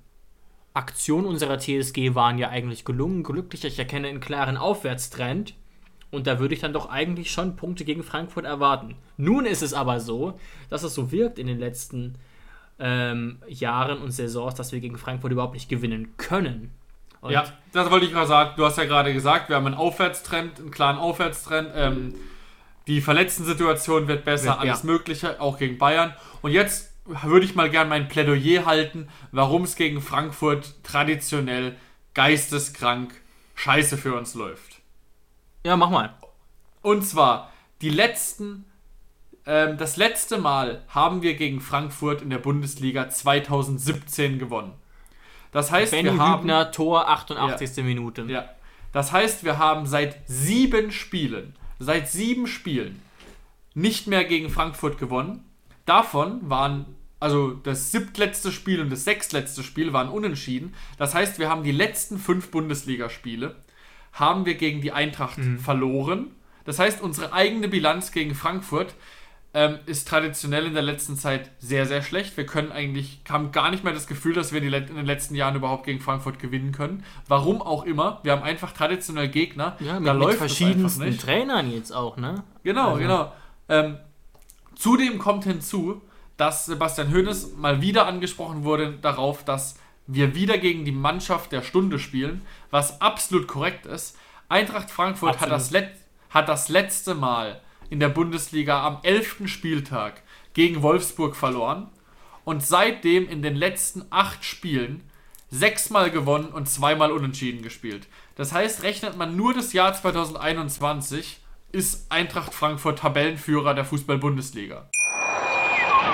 Aktionen unserer TSG waren ja eigentlich gelungen, glücklich. Ich erkenne einen klaren Aufwärtstrend. Und da würde ich dann doch eigentlich schon Punkte gegen Frankfurt erwarten. Nun ist es aber so, dass es so wirkt in den letzten ähm, Jahren und Saisons, dass wir gegen Frankfurt überhaupt nicht gewinnen können. Und Ja, das wollte ich gerade sagen. Du hast ja gerade gesagt, wir haben einen Aufwärtstrend, einen klaren Aufwärtstrend. Ähm, die Verletzten-Situation wird besser, Wird- alles ja. Mögliche, auch gegen Bayern. Und jetzt würde ich mal gern mein Plädoyer halten, warum es gegen Frankfurt traditionell geisteskrank scheiße für uns läuft. Ja, mach mal. Und zwar, die letzten, ähm, das letzte Mal haben wir gegen Frankfurt in der Bundesliga 2017 gewonnen. Das heißt, Benny wir haben... Hübner, Tor, 88. Minute. Ja. Das heißt, wir haben seit sieben Spielen, seit sieben Spielen nicht mehr gegen Frankfurt gewonnen. Davon waren, also das siebtletzte Spiel und das sechstletzte Spiel waren unentschieden. Das heißt, wir haben die letzten fünf Bundesligaspiele, haben wir gegen die Eintracht verloren. Das heißt, unsere eigene Bilanz gegen Frankfurt ähm, ist traditionell in der letzten Zeit sehr, sehr schlecht. Wir können eigentlich, haben gar nicht mehr das Gefühl, dass wir in, den letzten Jahren überhaupt gegen Frankfurt gewinnen können. Warum auch immer. Wir haben einfach traditionell Gegner. Ja, da mit, mit läuft verschiedensten nicht. Trainern jetzt auch, ne? Genau, Also- genau. Ähm, zudem kommt hinzu, dass Sebastian Hoeneß mal wieder angesprochen wurde darauf, dass wir wieder gegen die Mannschaft der Stunde spielen, was absolut korrekt ist. Eintracht Frankfurt hat das, hat das letzte Mal in der Bundesliga am 11. Spieltag gegen Wolfsburg verloren und seitdem in den letzten acht Spielen sechsmal gewonnen und zweimal unentschieden gespielt. Das heißt, rechnet man nur das Jahr 2021, ist Eintracht Frankfurt Tabellenführer der Fußball-Bundesliga.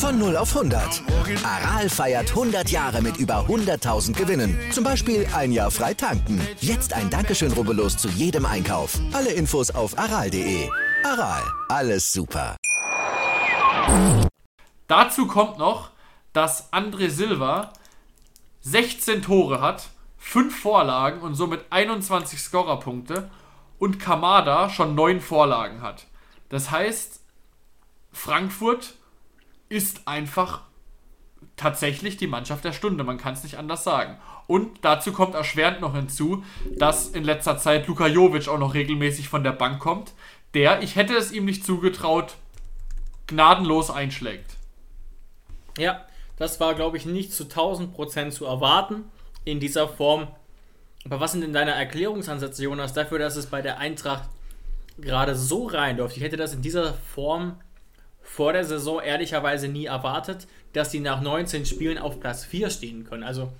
Von 0 auf 100. Aral feiert 100 Jahre mit über 100.000 Gewinnen. Zum Beispiel ein Jahr frei tanken. Jetzt ein Dankeschön, rubbellos zu jedem Einkauf. Alle Infos auf aral.de. Aral, alles super. Dazu kommt noch, dass André Silva 16 Tore hat, 5 Vorlagen und somit 21 Scorerpunkte und Kamada schon 9 Vorlagen hat. Das heißt, Frankfurt ist einfach tatsächlich die Mannschaft der Stunde. Man kann es nicht anders sagen. Und dazu kommt erschwerend noch hinzu, dass in letzter Zeit Luka Jovic auch noch regelmäßig von der Bank kommt, der, ich hätte es ihm nicht zugetraut, gnadenlos einschlägt. Ja, das war, glaube ich, nicht zu 1000% zu erwarten in dieser Form. Aber was sind denn deine Erklärungsansätze, Jonas, dafür, dass es bei der Eintracht gerade so reinläuft? Ich hätte das in dieser Form vor der Saison ehrlicherweise nie erwartet, dass sie nach 19 Spielen auf Platz 4 stehen können. Also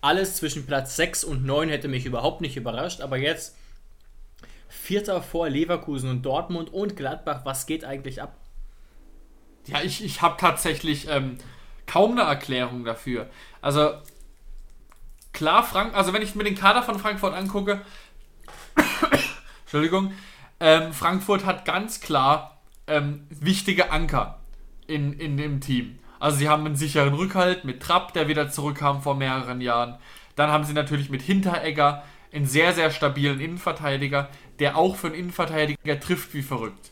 alles zwischen Platz 6 und 9 hätte mich überhaupt nicht überrascht, aber jetzt Vierter vor Leverkusen und Dortmund und Gladbach, was geht eigentlich ab? Ja, ich, ich habe tatsächlich ähm, kaum eine Erklärung dafür. Also, klar, Frank, also wenn ich mir den Kader von Frankfurt angucke, Entschuldigung, ähm, Frankfurt hat ganz klar ähm, wichtige Anker in, in dem Team. Also sie haben einen sicheren Rückhalt mit Trapp, der wieder zurückkam vor mehreren Jahren. Dann haben sie natürlich mit Hinteregger einen sehr, sehr stabilen Innenverteidiger, der auch für einen Innenverteidiger trifft wie verrückt.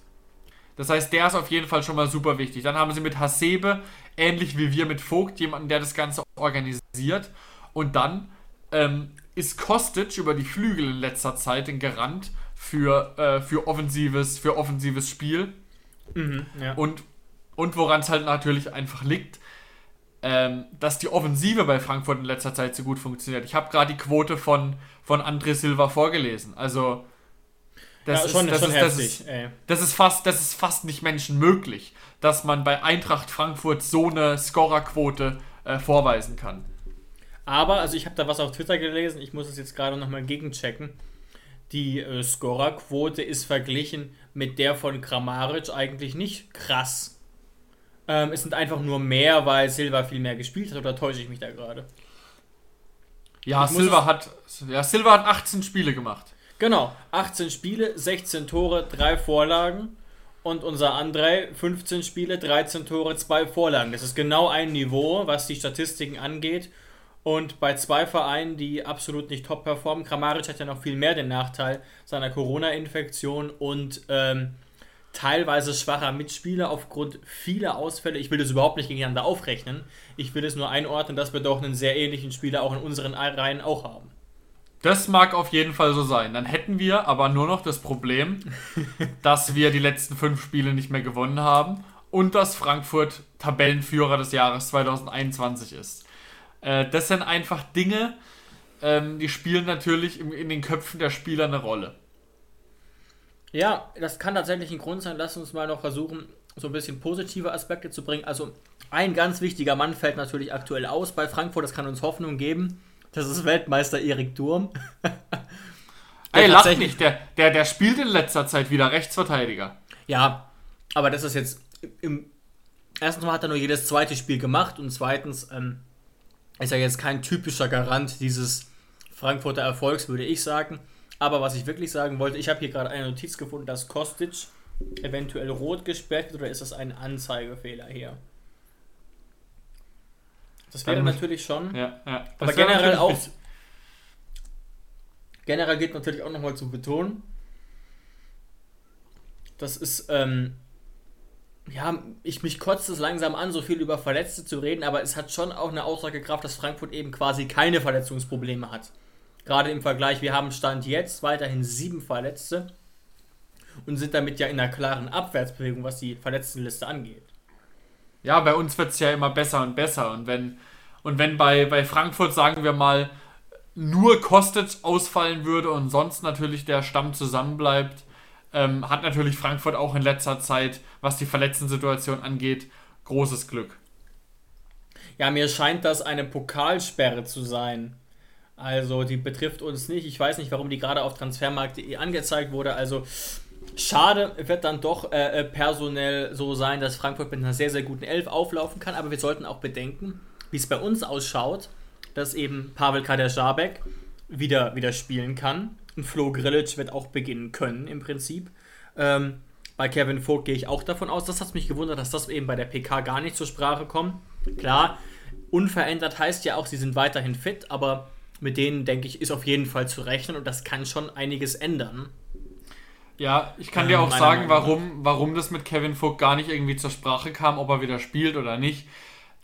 Das heißt, der ist auf jeden Fall schon mal super wichtig. Dann haben sie mit Hasebe, ähnlich wie wir mit Vogt, jemanden, der das Ganze organisiert. Und dann ähm, ist Kostic über die Flügel in letzter Zeit ein Garant für, äh, für, offensives, für offensives Spiel. Mhm, ja. Und, und woran es halt natürlich einfach liegt, ähm, dass die Offensive bei Frankfurt in letzter Zeit so gut funktioniert. Ich habe gerade die Quote von, von André Silva vorgelesen. Also das, Ja, ist, schon- das, schon ist, das, heftig, ist, ey. das, ist fast, das ist fast nicht menschenmöglich, dass man bei Eintracht Frankfurt so eine Scorerquote äh, vorweisen kann. Aber, also ich habe da was auf Twitter gelesen, ich muss es jetzt gerade nochmal gegenchecken. Die äh, Scorerquote ist verglichen mit der von Kramaric eigentlich nicht krass. Ähm, es sind einfach nur mehr, weil Silva viel mehr gespielt hat, oder täusche ich mich da gerade? Ja, Silva hat, ja, Silva hat 18 Spiele gemacht. Genau, 18 Spiele, 16 Tore, 3 Vorlagen. Und unser André, 15 Spiele, 13 Tore, 2 Vorlagen. Das ist genau ein Niveau, was die Statistiken angeht. Und bei zwei Vereinen, die absolut nicht top performen, Kramaric hat ja noch viel mehr den Nachteil seiner Corona-Infektion und ähm, teilweise schwacher Mitspieler aufgrund vieler Ausfälle. Ich will das überhaupt nicht gegeneinander aufrechnen. Ich will es nur einordnen, dass wir doch einen sehr ähnlichen Spieler auch in unseren Reihen auch haben. Das mag auf jeden Fall so sein. Dann hätten wir aber nur noch das Problem, dass wir die letzten fünf Spiele nicht mehr gewonnen haben und dass Frankfurt Tabellenführer des Jahres 2021 ist. Äh, das sind einfach Dinge, ähm, die spielen natürlich im, in den Köpfen der Spieler eine Rolle. Ja, das kann tatsächlich ein Grund sein. Lass uns mal noch versuchen, so ein bisschen positive Aspekte zu bringen. Also, ein ganz wichtiger Mann fällt natürlich aktuell aus bei Frankfurt. Das kann uns Hoffnung geben. Das ist Weltmeister Erik Durm. Ey, lach tatsächlich- nicht, der, der, der spielt in letzter Zeit wieder Rechtsverteidiger. Ja, aber das ist jetzt. Im, erstens mal hat er nur jedes zweite Spiel gemacht und zweitens ähm, ist er jetzt kein typischer Garant dieses Frankfurter Erfolgs, würde ich sagen. Aber was ich wirklich sagen wollte, ich habe hier gerade eine Notiz gefunden, dass Kostic eventuell rot gesperrt wird oder ist das ein Anzeigefehler hier? Das wäre natürlich schon. Ja, ja. Aber generell auch. Generell geht natürlich auch nochmal zu betonen, das ist, ähm, ja, ich mich kotzt es langsam an, so viel über Verletzte zu reden, aber es hat schon auch eine Aussagekraft, dass Frankfurt eben quasi keine Verletzungsprobleme hat. Gerade im Vergleich, wir haben Stand jetzt weiterhin sieben Verletzte und sind damit ja in einer klaren Abwärtsbewegung, was die Verletztenliste angeht. Ja, bei uns wird es ja immer besser und besser. Und wenn Und wenn bei, bei Frankfurt, sagen wir mal, nur Kostic ausfallen würde und sonst natürlich der Stamm zusammenbleibt, ähm, hat natürlich Frankfurt auch in letzter Zeit, was die Verletzten-Situation angeht, großes Glück. Ja, mir scheint das eine Pokalsperre zu sein. Also die betrifft uns nicht. Ich weiß nicht, warum die gerade auf transfermarkt.de angezeigt wurde. Also schade wird dann doch äh, äh, personell so sein, dass Frankfurt mit einer sehr, sehr guten Elf auflaufen kann. Aber wir sollten auch bedenken, wie es bei uns ausschaut, dass eben Pavel Kaderjabek wieder, wieder spielen kann. Und Flo Grillitsch wird auch beginnen können im Prinzip. Ähm, bei Kevin Vogt gehe ich auch davon aus. Das hat mich gewundert, dass das eben bei der PK gar nicht zur Sprache kommt. Klar, unverändert heißt ja auch, sie sind weiterhin fit, aber mit denen, denke ich, ist auf jeden Fall zu rechnen und das kann schon einiges ändern. Ja, ich kann dir auch sagen, warum, warum das mit Kevin Vogt gar nicht irgendwie zur Sprache kam, ob er wieder spielt oder nicht.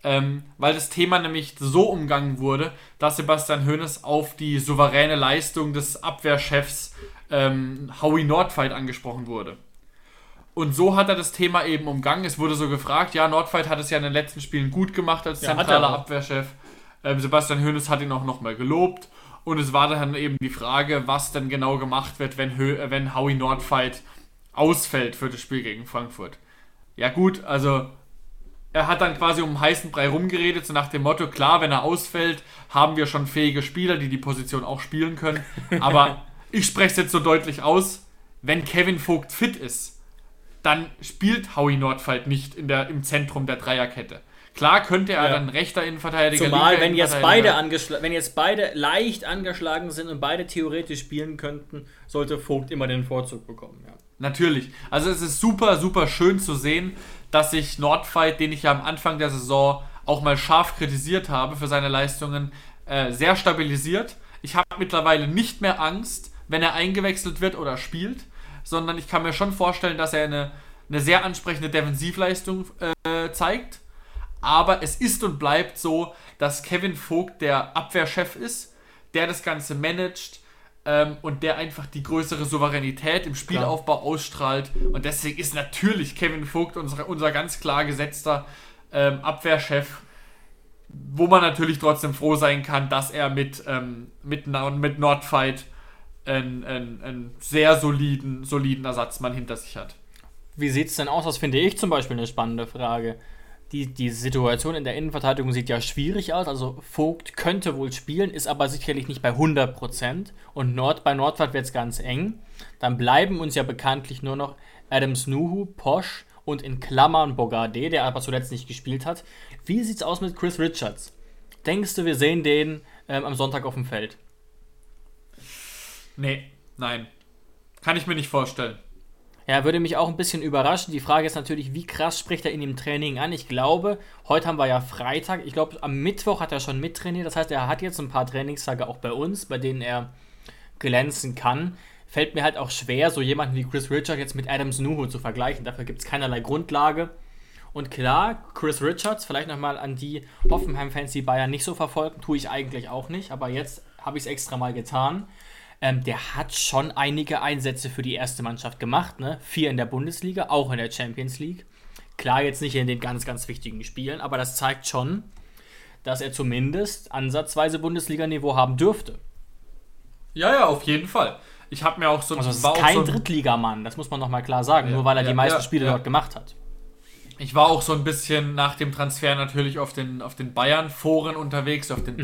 Ähm, weil das Thema nämlich so umgangen wurde, dass Sebastian Hoeneß auf die souveräne Leistung des Abwehrchefs ähm, Howie Nordfight angesprochen wurde. Und so hat er das Thema eben umgangen. Es wurde so gefragt, ja, Nordfight hat es ja in den letzten Spielen gut gemacht als ja, zentraler Abwehrchef. Ähm, Sebastian Hoeneß hat ihn auch nochmal gelobt. Und es war dann eben die Frage, was denn genau gemacht wird, wenn, Hö wenn Howie Nordfight ausfällt für das Spiel gegen Frankfurt. Ja gut, also er hat dann quasi um heißen Brei rumgeredet, so nach dem Motto, klar, wenn er ausfällt, haben wir schon fähige Spieler, die die Position auch spielen können. Aber ich spreche es jetzt so deutlich aus, wenn Kevin Vogt fit ist, dann spielt Howie Nordfight nicht in der, im Zentrum der Dreierkette. Klar könnte er ja. dann rechter Innenverteidiger. Zumal, wenn jetzt, beide wenn jetzt beide leicht angeschlagen sind und beide theoretisch spielen könnten, sollte Vogt immer den Vorzug bekommen. Ja. Natürlich. Also es ist super, super schön zu sehen, dass sich Nordfight, den ich ja am Anfang der Saison auch mal scharf kritisiert habe für seine Leistungen, äh, sehr stabilisiert. Ich habe mittlerweile nicht mehr Angst, wenn er eingewechselt wird oder spielt, sondern ich kann mir schon vorstellen, dass er eine, eine sehr ansprechende Defensivleistung äh, zeigt aber es ist und bleibt so, dass Kevin Vogt der Abwehrchef ist, der das Ganze managt ähm, und der einfach die größere Souveränität im Spielaufbau klar. ausstrahlt. Und deswegen ist natürlich Kevin Vogt unser, unser ganz klar gesetzter ähm, Abwehrchef, wo man natürlich trotzdem froh sein kann, dass er mit, ähm, mit, mit Nordfight einen, einen, einen sehr soliden, soliden Ersatzmann hinter sich hat. Wie sieht es denn aus? Das finde ich zum Beispiel eine spannende Frage die, die Situation in der Innenverteidigung sieht ja schwierig aus. Also Vogt könnte wohl spielen, ist aber sicherlich nicht bei 100%. Und Nord, bei Nordwart wird es ganz eng. Dann bleiben uns ja bekanntlich nur noch Adams Nuhu, Posch und in Klammern Bogarde, der aber zuletzt nicht gespielt hat. Wie sieht es aus mit Chris Richards? Denkst du, wir sehen den ähm, am Sonntag auf dem Feld? Nee, nein. Kann ich mir nicht vorstellen. Ja, würde mich auch ein bisschen überraschen. Die Frage ist natürlich, wie krass spricht er in dem Training an? Ich glaube, heute haben wir ja Freitag. Ich glaube, am Mittwoch hat er schon mittrainiert. Das heißt, er hat jetzt ein paar Trainingstage auch bei uns, bei denen er glänzen kann. Fällt mir halt auch schwer, so jemanden wie Chris Richards jetzt mit Adams Nuhu zu vergleichen. Dafür gibt es keinerlei Grundlage. Und klar, Chris Richards, vielleicht nochmal an die Hoffenheim-Fans, die Bayern nicht so verfolgen, tue ich eigentlich auch nicht. Aber jetzt habe ich es extra mal getan. Ähm, der hat schon einige Einsätze für die erste Mannschaft gemacht. Ne? Vier in der Bundesliga, auch in der Champions League. Klar, jetzt nicht in den ganz, ganz wichtigen Spielen, aber das zeigt schon, dass er zumindest ansatzweise Bundesliga-Niveau haben dürfte. Ja, ja, auf jeden Fall. Ich habe mir auch so. Also, es ist kein so Drittligamann, das muss man nochmal klar sagen, ja, nur weil er ja, die meisten ja, Spiele dort gemacht hat. Ich war auch so ein bisschen nach dem Transfer natürlich auf den, auf den Bayern-Foren unterwegs, auf den mhm.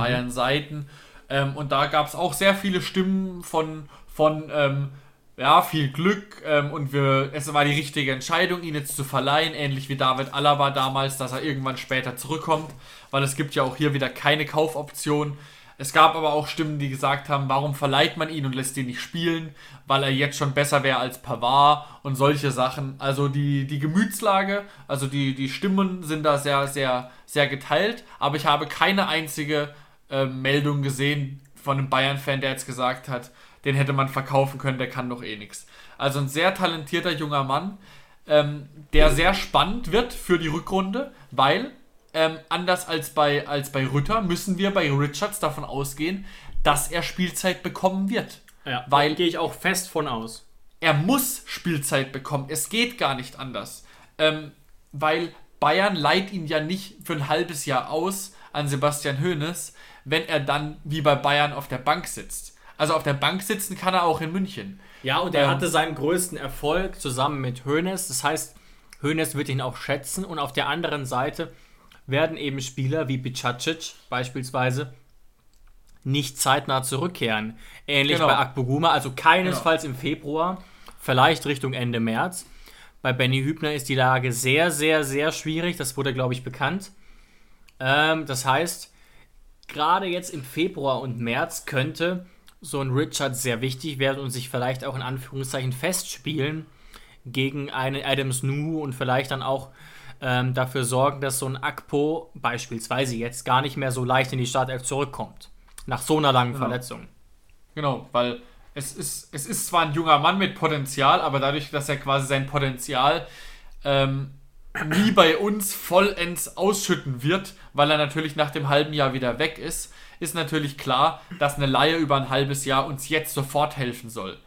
Ähm, und da gab es auch sehr viele Stimmen von, von ähm, ja, viel Glück ähm, und wir, es war die richtige Entscheidung, ihn jetzt zu verleihen, ähnlich wie David Alaba damals, dass er irgendwann später zurückkommt, weil es gibt ja auch hier wieder keine Kaufoption. Es gab aber auch Stimmen, die gesagt haben, warum verleiht man ihn und lässt ihn nicht spielen, weil er jetzt schon besser wäre als Pavard und solche Sachen. Also die, die Gemütslage, also die, die Stimmen sind da sehr, sehr, sehr geteilt, aber ich habe keine einzige äh, Meldung gesehen von einem Bayern-Fan, der jetzt gesagt hat, den hätte man verkaufen können, der kann doch eh nichts. Also ein sehr talentierter junger Mann, ähm, der sehr spannend wird für die Rückrunde, weil ähm, anders als bei, als bei Rütter müssen wir bei Richards davon ausgehen, dass er Spielzeit bekommen wird. Ja, weil gehe ich auch fest von aus. Er muss Spielzeit bekommen. Es geht gar nicht anders. Ähm, weil Bayern leiht ihn ja nicht für ein halbes Jahr aus, an Sebastian Hoeneß, wenn er dann wie bei Bayern auf der Bank sitzt. Also auf der Bank sitzen kann er auch in München. Ja, und er Ähm, hatte seinen größten Erfolg zusammen mit Hoeneß. Das heißt, Hoeneß wird ihn auch schätzen. Und auf der anderen Seite werden eben Spieler wie Bicacic beispielsweise nicht zeitnah zurückkehren. Ähnlich Genau. bei Akpoguma, also keinesfalls im Februar, vielleicht Richtung Ende März. Bei Benny Hübner ist die Lage sehr, sehr, sehr schwierig. Das wurde, glaube ich, bekannt. Ähm, das heißt, gerade jetzt im Februar und März könnte so ein Richard sehr wichtig werden und sich vielleicht auch in Anführungszeichen festspielen gegen einen Adams Nu und vielleicht dann auch ähm, dafür sorgen, dass so ein Akpo beispielsweise jetzt gar nicht mehr so leicht in die Startelf zurückkommt. Nach so einer langen Verletzung. Genau, weil es ist, es ist zwar ein junger Mann mit Potenzial, aber dadurch, dass er quasi sein Potenzial ähm, nie bei uns vollends ausschütten wird, weil er natürlich nach dem halben Jahr wieder weg ist, ist natürlich klar, dass eine Laie über ein halbes Jahr uns jetzt sofort helfen soll.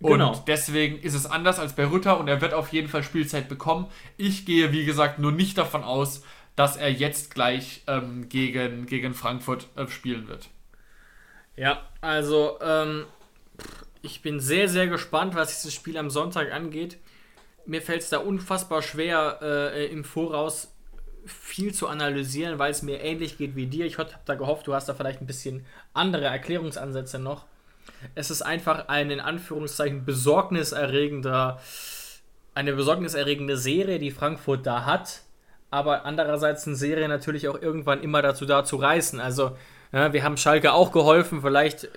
Und Genau. deswegen ist es anders als bei Rütter und er wird auf jeden Fall Spielzeit bekommen. Ich gehe, wie gesagt, nur nicht davon aus, dass er jetzt gleich ähm, gegen, gegen Frankfurt äh, spielen wird. Ja, also ähm, ich bin sehr, sehr gespannt, was dieses Spiel am Sonntag angeht. Mir fällt es da unfassbar schwer, äh, im Voraus viel zu analysieren, weil es mir ähnlich geht wie dir. Ich habe da gehofft, du hast da vielleicht ein bisschen andere Erklärungsansätze noch. Es ist einfach ein in Anführungszeichen besorgniserregender, eine besorgniserregende Serie, die Frankfurt da hat. Aber andererseits eine Serie natürlich auch irgendwann immer dazu da zu reißen. Also, ja, wir haben Schalke auch geholfen. Vielleicht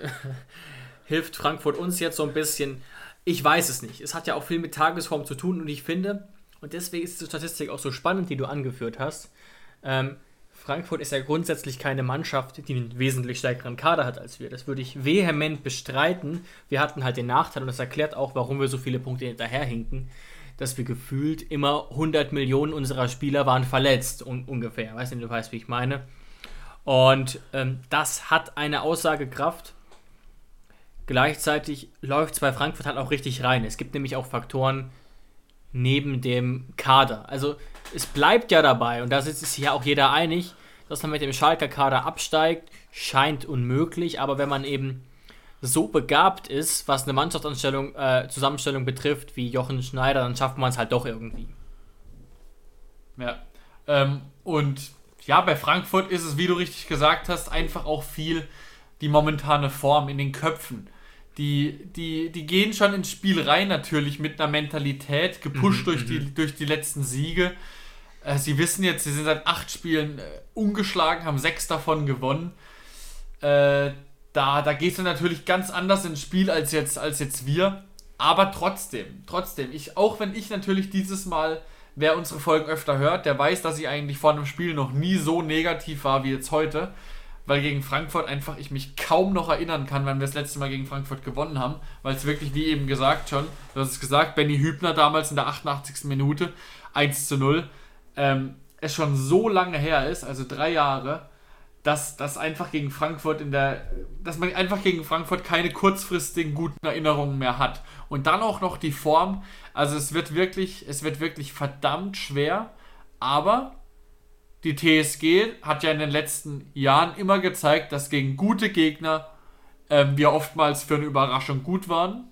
hilft Frankfurt uns jetzt so ein bisschen. Ich weiß es nicht. Es hat ja auch viel mit Tagesform zu tun und ich finde, und deswegen ist die Statistik auch so spannend, die du angeführt hast. Ähm, Frankfurt ist ja grundsätzlich keine Mannschaft, die einen wesentlich stärkeren Kader hat als wir. Das würde ich vehement bestreiten. Wir hatten halt den Nachteil und das erklärt auch, warum wir so viele Punkte hinterherhinken, dass wir gefühlt immer 100 Millionen unserer Spieler waren verletzt, un ungefähr. Weißt du, du weißt, wie ich meine. Und ähm, das hat eine Aussagekraft. Gleichzeitig läuft es bei Frankfurt halt auch richtig rein. Es gibt nämlich auch Faktoren neben dem Kader. Also es bleibt ja dabei, und da ist sich ja auch jeder einig, dass man mit dem Schalker Kader absteigt, scheint unmöglich, aber wenn man eben so begabt ist, was eine Mannschaftsanstellung, äh, Zusammenstellung betrifft, wie Jochen Schneider, dann schafft man es halt doch irgendwie. Ja. Ähm, und ja, bei Frankfurt ist es, wie du richtig gesagt hast, einfach auch viel die momentane Form in den Köpfen. Die, die, die gehen schon ins Spiel rein, natürlich mit einer Mentalität, gepusht durch, die, durch die letzten Siege. Äh, sie wissen jetzt, sie sind seit acht Spielen äh, ungeschlagen, haben sechs davon gewonnen. Äh, da, da gehst du natürlich ganz anders ins Spiel als jetzt, als jetzt wir. Aber trotzdem, trotzdem, ich, auch wenn ich natürlich dieses Mal, wer unsere Folgen öfter hört, der weiß, dass ich eigentlich vor einem Spiel noch nie so negativ war wie jetzt heute. Weil gegen Frankfurt einfach ich mich kaum noch erinnern kann, wann wir das letzte Mal gegen Frankfurt gewonnen haben. Weil es wirklich, wie eben gesagt schon, du hast es gesagt, Benny Hübner damals in der 88. Minute, 1 zu 0, ähm, es schon so lange her ist, also drei Jahre, dass das einfach gegen Frankfurt in der, dass man einfach gegen Frankfurt keine kurzfristigen guten Erinnerungen mehr hat. Und dann auch noch die Form. Also es wird wirklich, es wird wirklich verdammt schwer. Aber die TSG hat ja in den letzten Jahren immer gezeigt, dass gegen gute Gegner ähm, wir oftmals für eine Überraschung gut waren.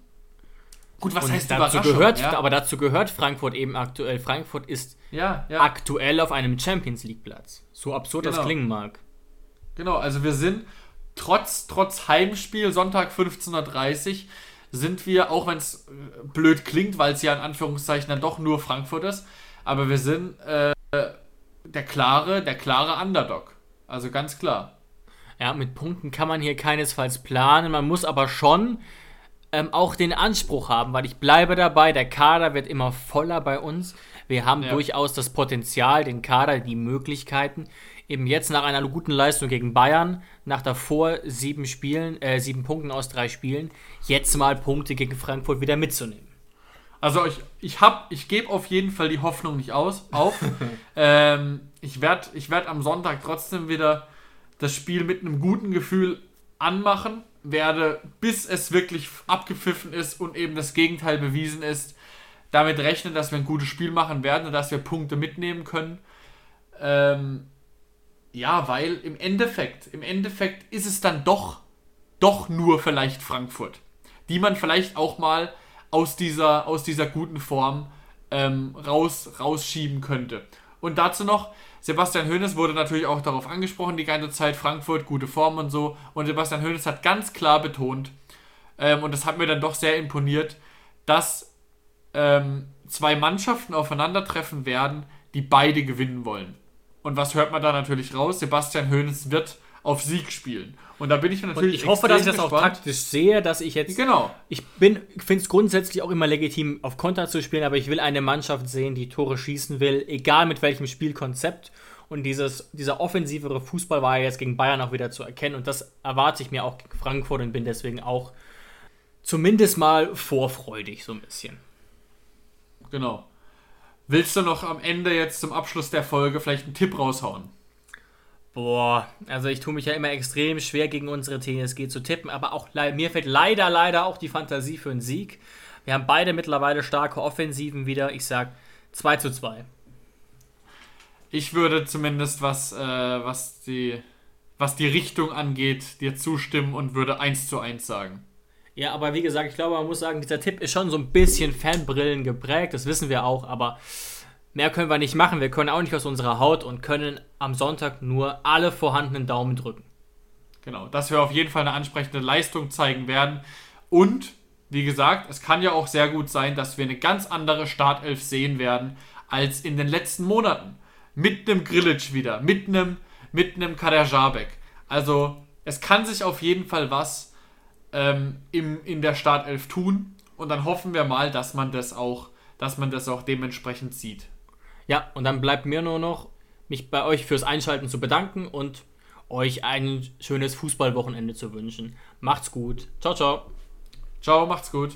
Gut, was Und heißt dazu Überraschung? gehört, ja? aber dazu gehört Frankfurt eben aktuell. Frankfurt ist ja, ja. aktuell auf einem Champions League Platz. So absurd das Genau. klingen mag. Genau, also wir sind trotz, trotz Heimspiel, Sonntag 15.30 Uhr, sind wir, auch wenn es äh, blöd klingt, weil es ja in Anführungszeichen dann doch nur Frankfurt ist, aber wir sind äh, der klare, der klare Underdog. Also ganz klar. Ja, mit Punkten kann man hier keinesfalls planen. Man muss aber schon ähm, auch den Anspruch haben, weil ich bleibe dabei, der Kader wird immer voller bei uns. Wir haben Ja. durchaus das Potenzial, den Kader, die Möglichkeiten, eben jetzt nach einer guten Leistung gegen Bayern, nach davor sieben Spielen, äh, sieben Punkten aus drei Spielen, jetzt mal Punkte gegen Frankfurt wieder mitzunehmen. Also ich, ich hab, ich gebe auf jeden Fall die Hoffnung nicht aus, auf. ähm, ich werde ich werd am Sonntag trotzdem wieder das Spiel mit einem guten Gefühl anmachen, werde, bis es wirklich abgepfiffen ist und eben das Gegenteil bewiesen ist, damit rechnen, dass wir ein gutes Spiel machen werden und dass wir Punkte mitnehmen können. Ähm, Ja, weil im Endeffekt, im Endeffekt ist es dann doch, doch nur vielleicht Frankfurt, die man vielleicht auch mal aus dieser, aus dieser guten Form ähm, raus, rausschieben könnte. Und dazu noch, Sebastian Hoeneß wurde natürlich auch darauf angesprochen, die ganze Zeit, Frankfurt, gute Form und so. Und Sebastian Hoeneß hat ganz klar betont, ähm, und das hat mir dann doch sehr imponiert, dass ähm, zwei Mannschaften aufeinandertreffen werden, die beide gewinnen wollen. Und was hört man da natürlich raus? Sebastian Hoeneß wird auf Sieg spielen. Und da bin ich natürlich. Und ich hoffe, dass ich das gespannt. auch taktisch sehe, dass ich jetzt. Genau. Ich bin, finde es grundsätzlich auch immer legitim, auf Konter zu spielen, aber ich will eine Mannschaft sehen, die Tore schießen will, egal mit welchem Spielkonzept. Und dieses, dieser offensivere Fußball war ja jetzt gegen Bayern auch wieder zu erkennen. Und das erwarte ich mir auch gegen Frankfurt und bin deswegen auch zumindest mal vorfreudig, so ein bisschen. Genau. Willst du noch am Ende jetzt zum Abschluss der Folge vielleicht einen Tipp raushauen? Boah, also ich tue mich ja immer extrem schwer gegen unsere TSG zu tippen, aber auch mir fällt leider, leider auch die Fantasie für einen Sieg. Wir haben beide mittlerweile starke Offensiven wieder. Ich sag 2 zu 2. Ich würde zumindest, was, äh, was, die, was die Richtung angeht, dir zustimmen und würde 1 zu 1 sagen. Ja, aber wie gesagt, ich glaube, man muss sagen, dieser Tipp ist schon so ein bisschen Fanbrillen geprägt, das wissen wir auch, aber mehr können wir nicht machen. Wir können auch nicht aus unserer Haut und können am Sonntag nur alle vorhandenen Daumen drücken. Genau, dass wir auf jeden Fall eine ansprechende Leistung zeigen werden. Und, wie gesagt, es kann ja auch sehr gut sein, dass wir eine ganz andere Startelf sehen werden als in den letzten Monaten. Mit einem Grillitsch wieder, mit einem, mit einem Kader Jabek. Also, es kann sich auf jeden Fall was ähm, im, in der Startelf tun. Und dann hoffen wir mal, dass man das auch, dass man das auch dementsprechend sieht. Ja, und dann bleibt mir nur noch, mich bei euch fürs Einschalten zu bedanken und euch ein schönes Fußballwochenende zu wünschen. Macht's gut. Ciao, ciao. Ciao, macht's gut.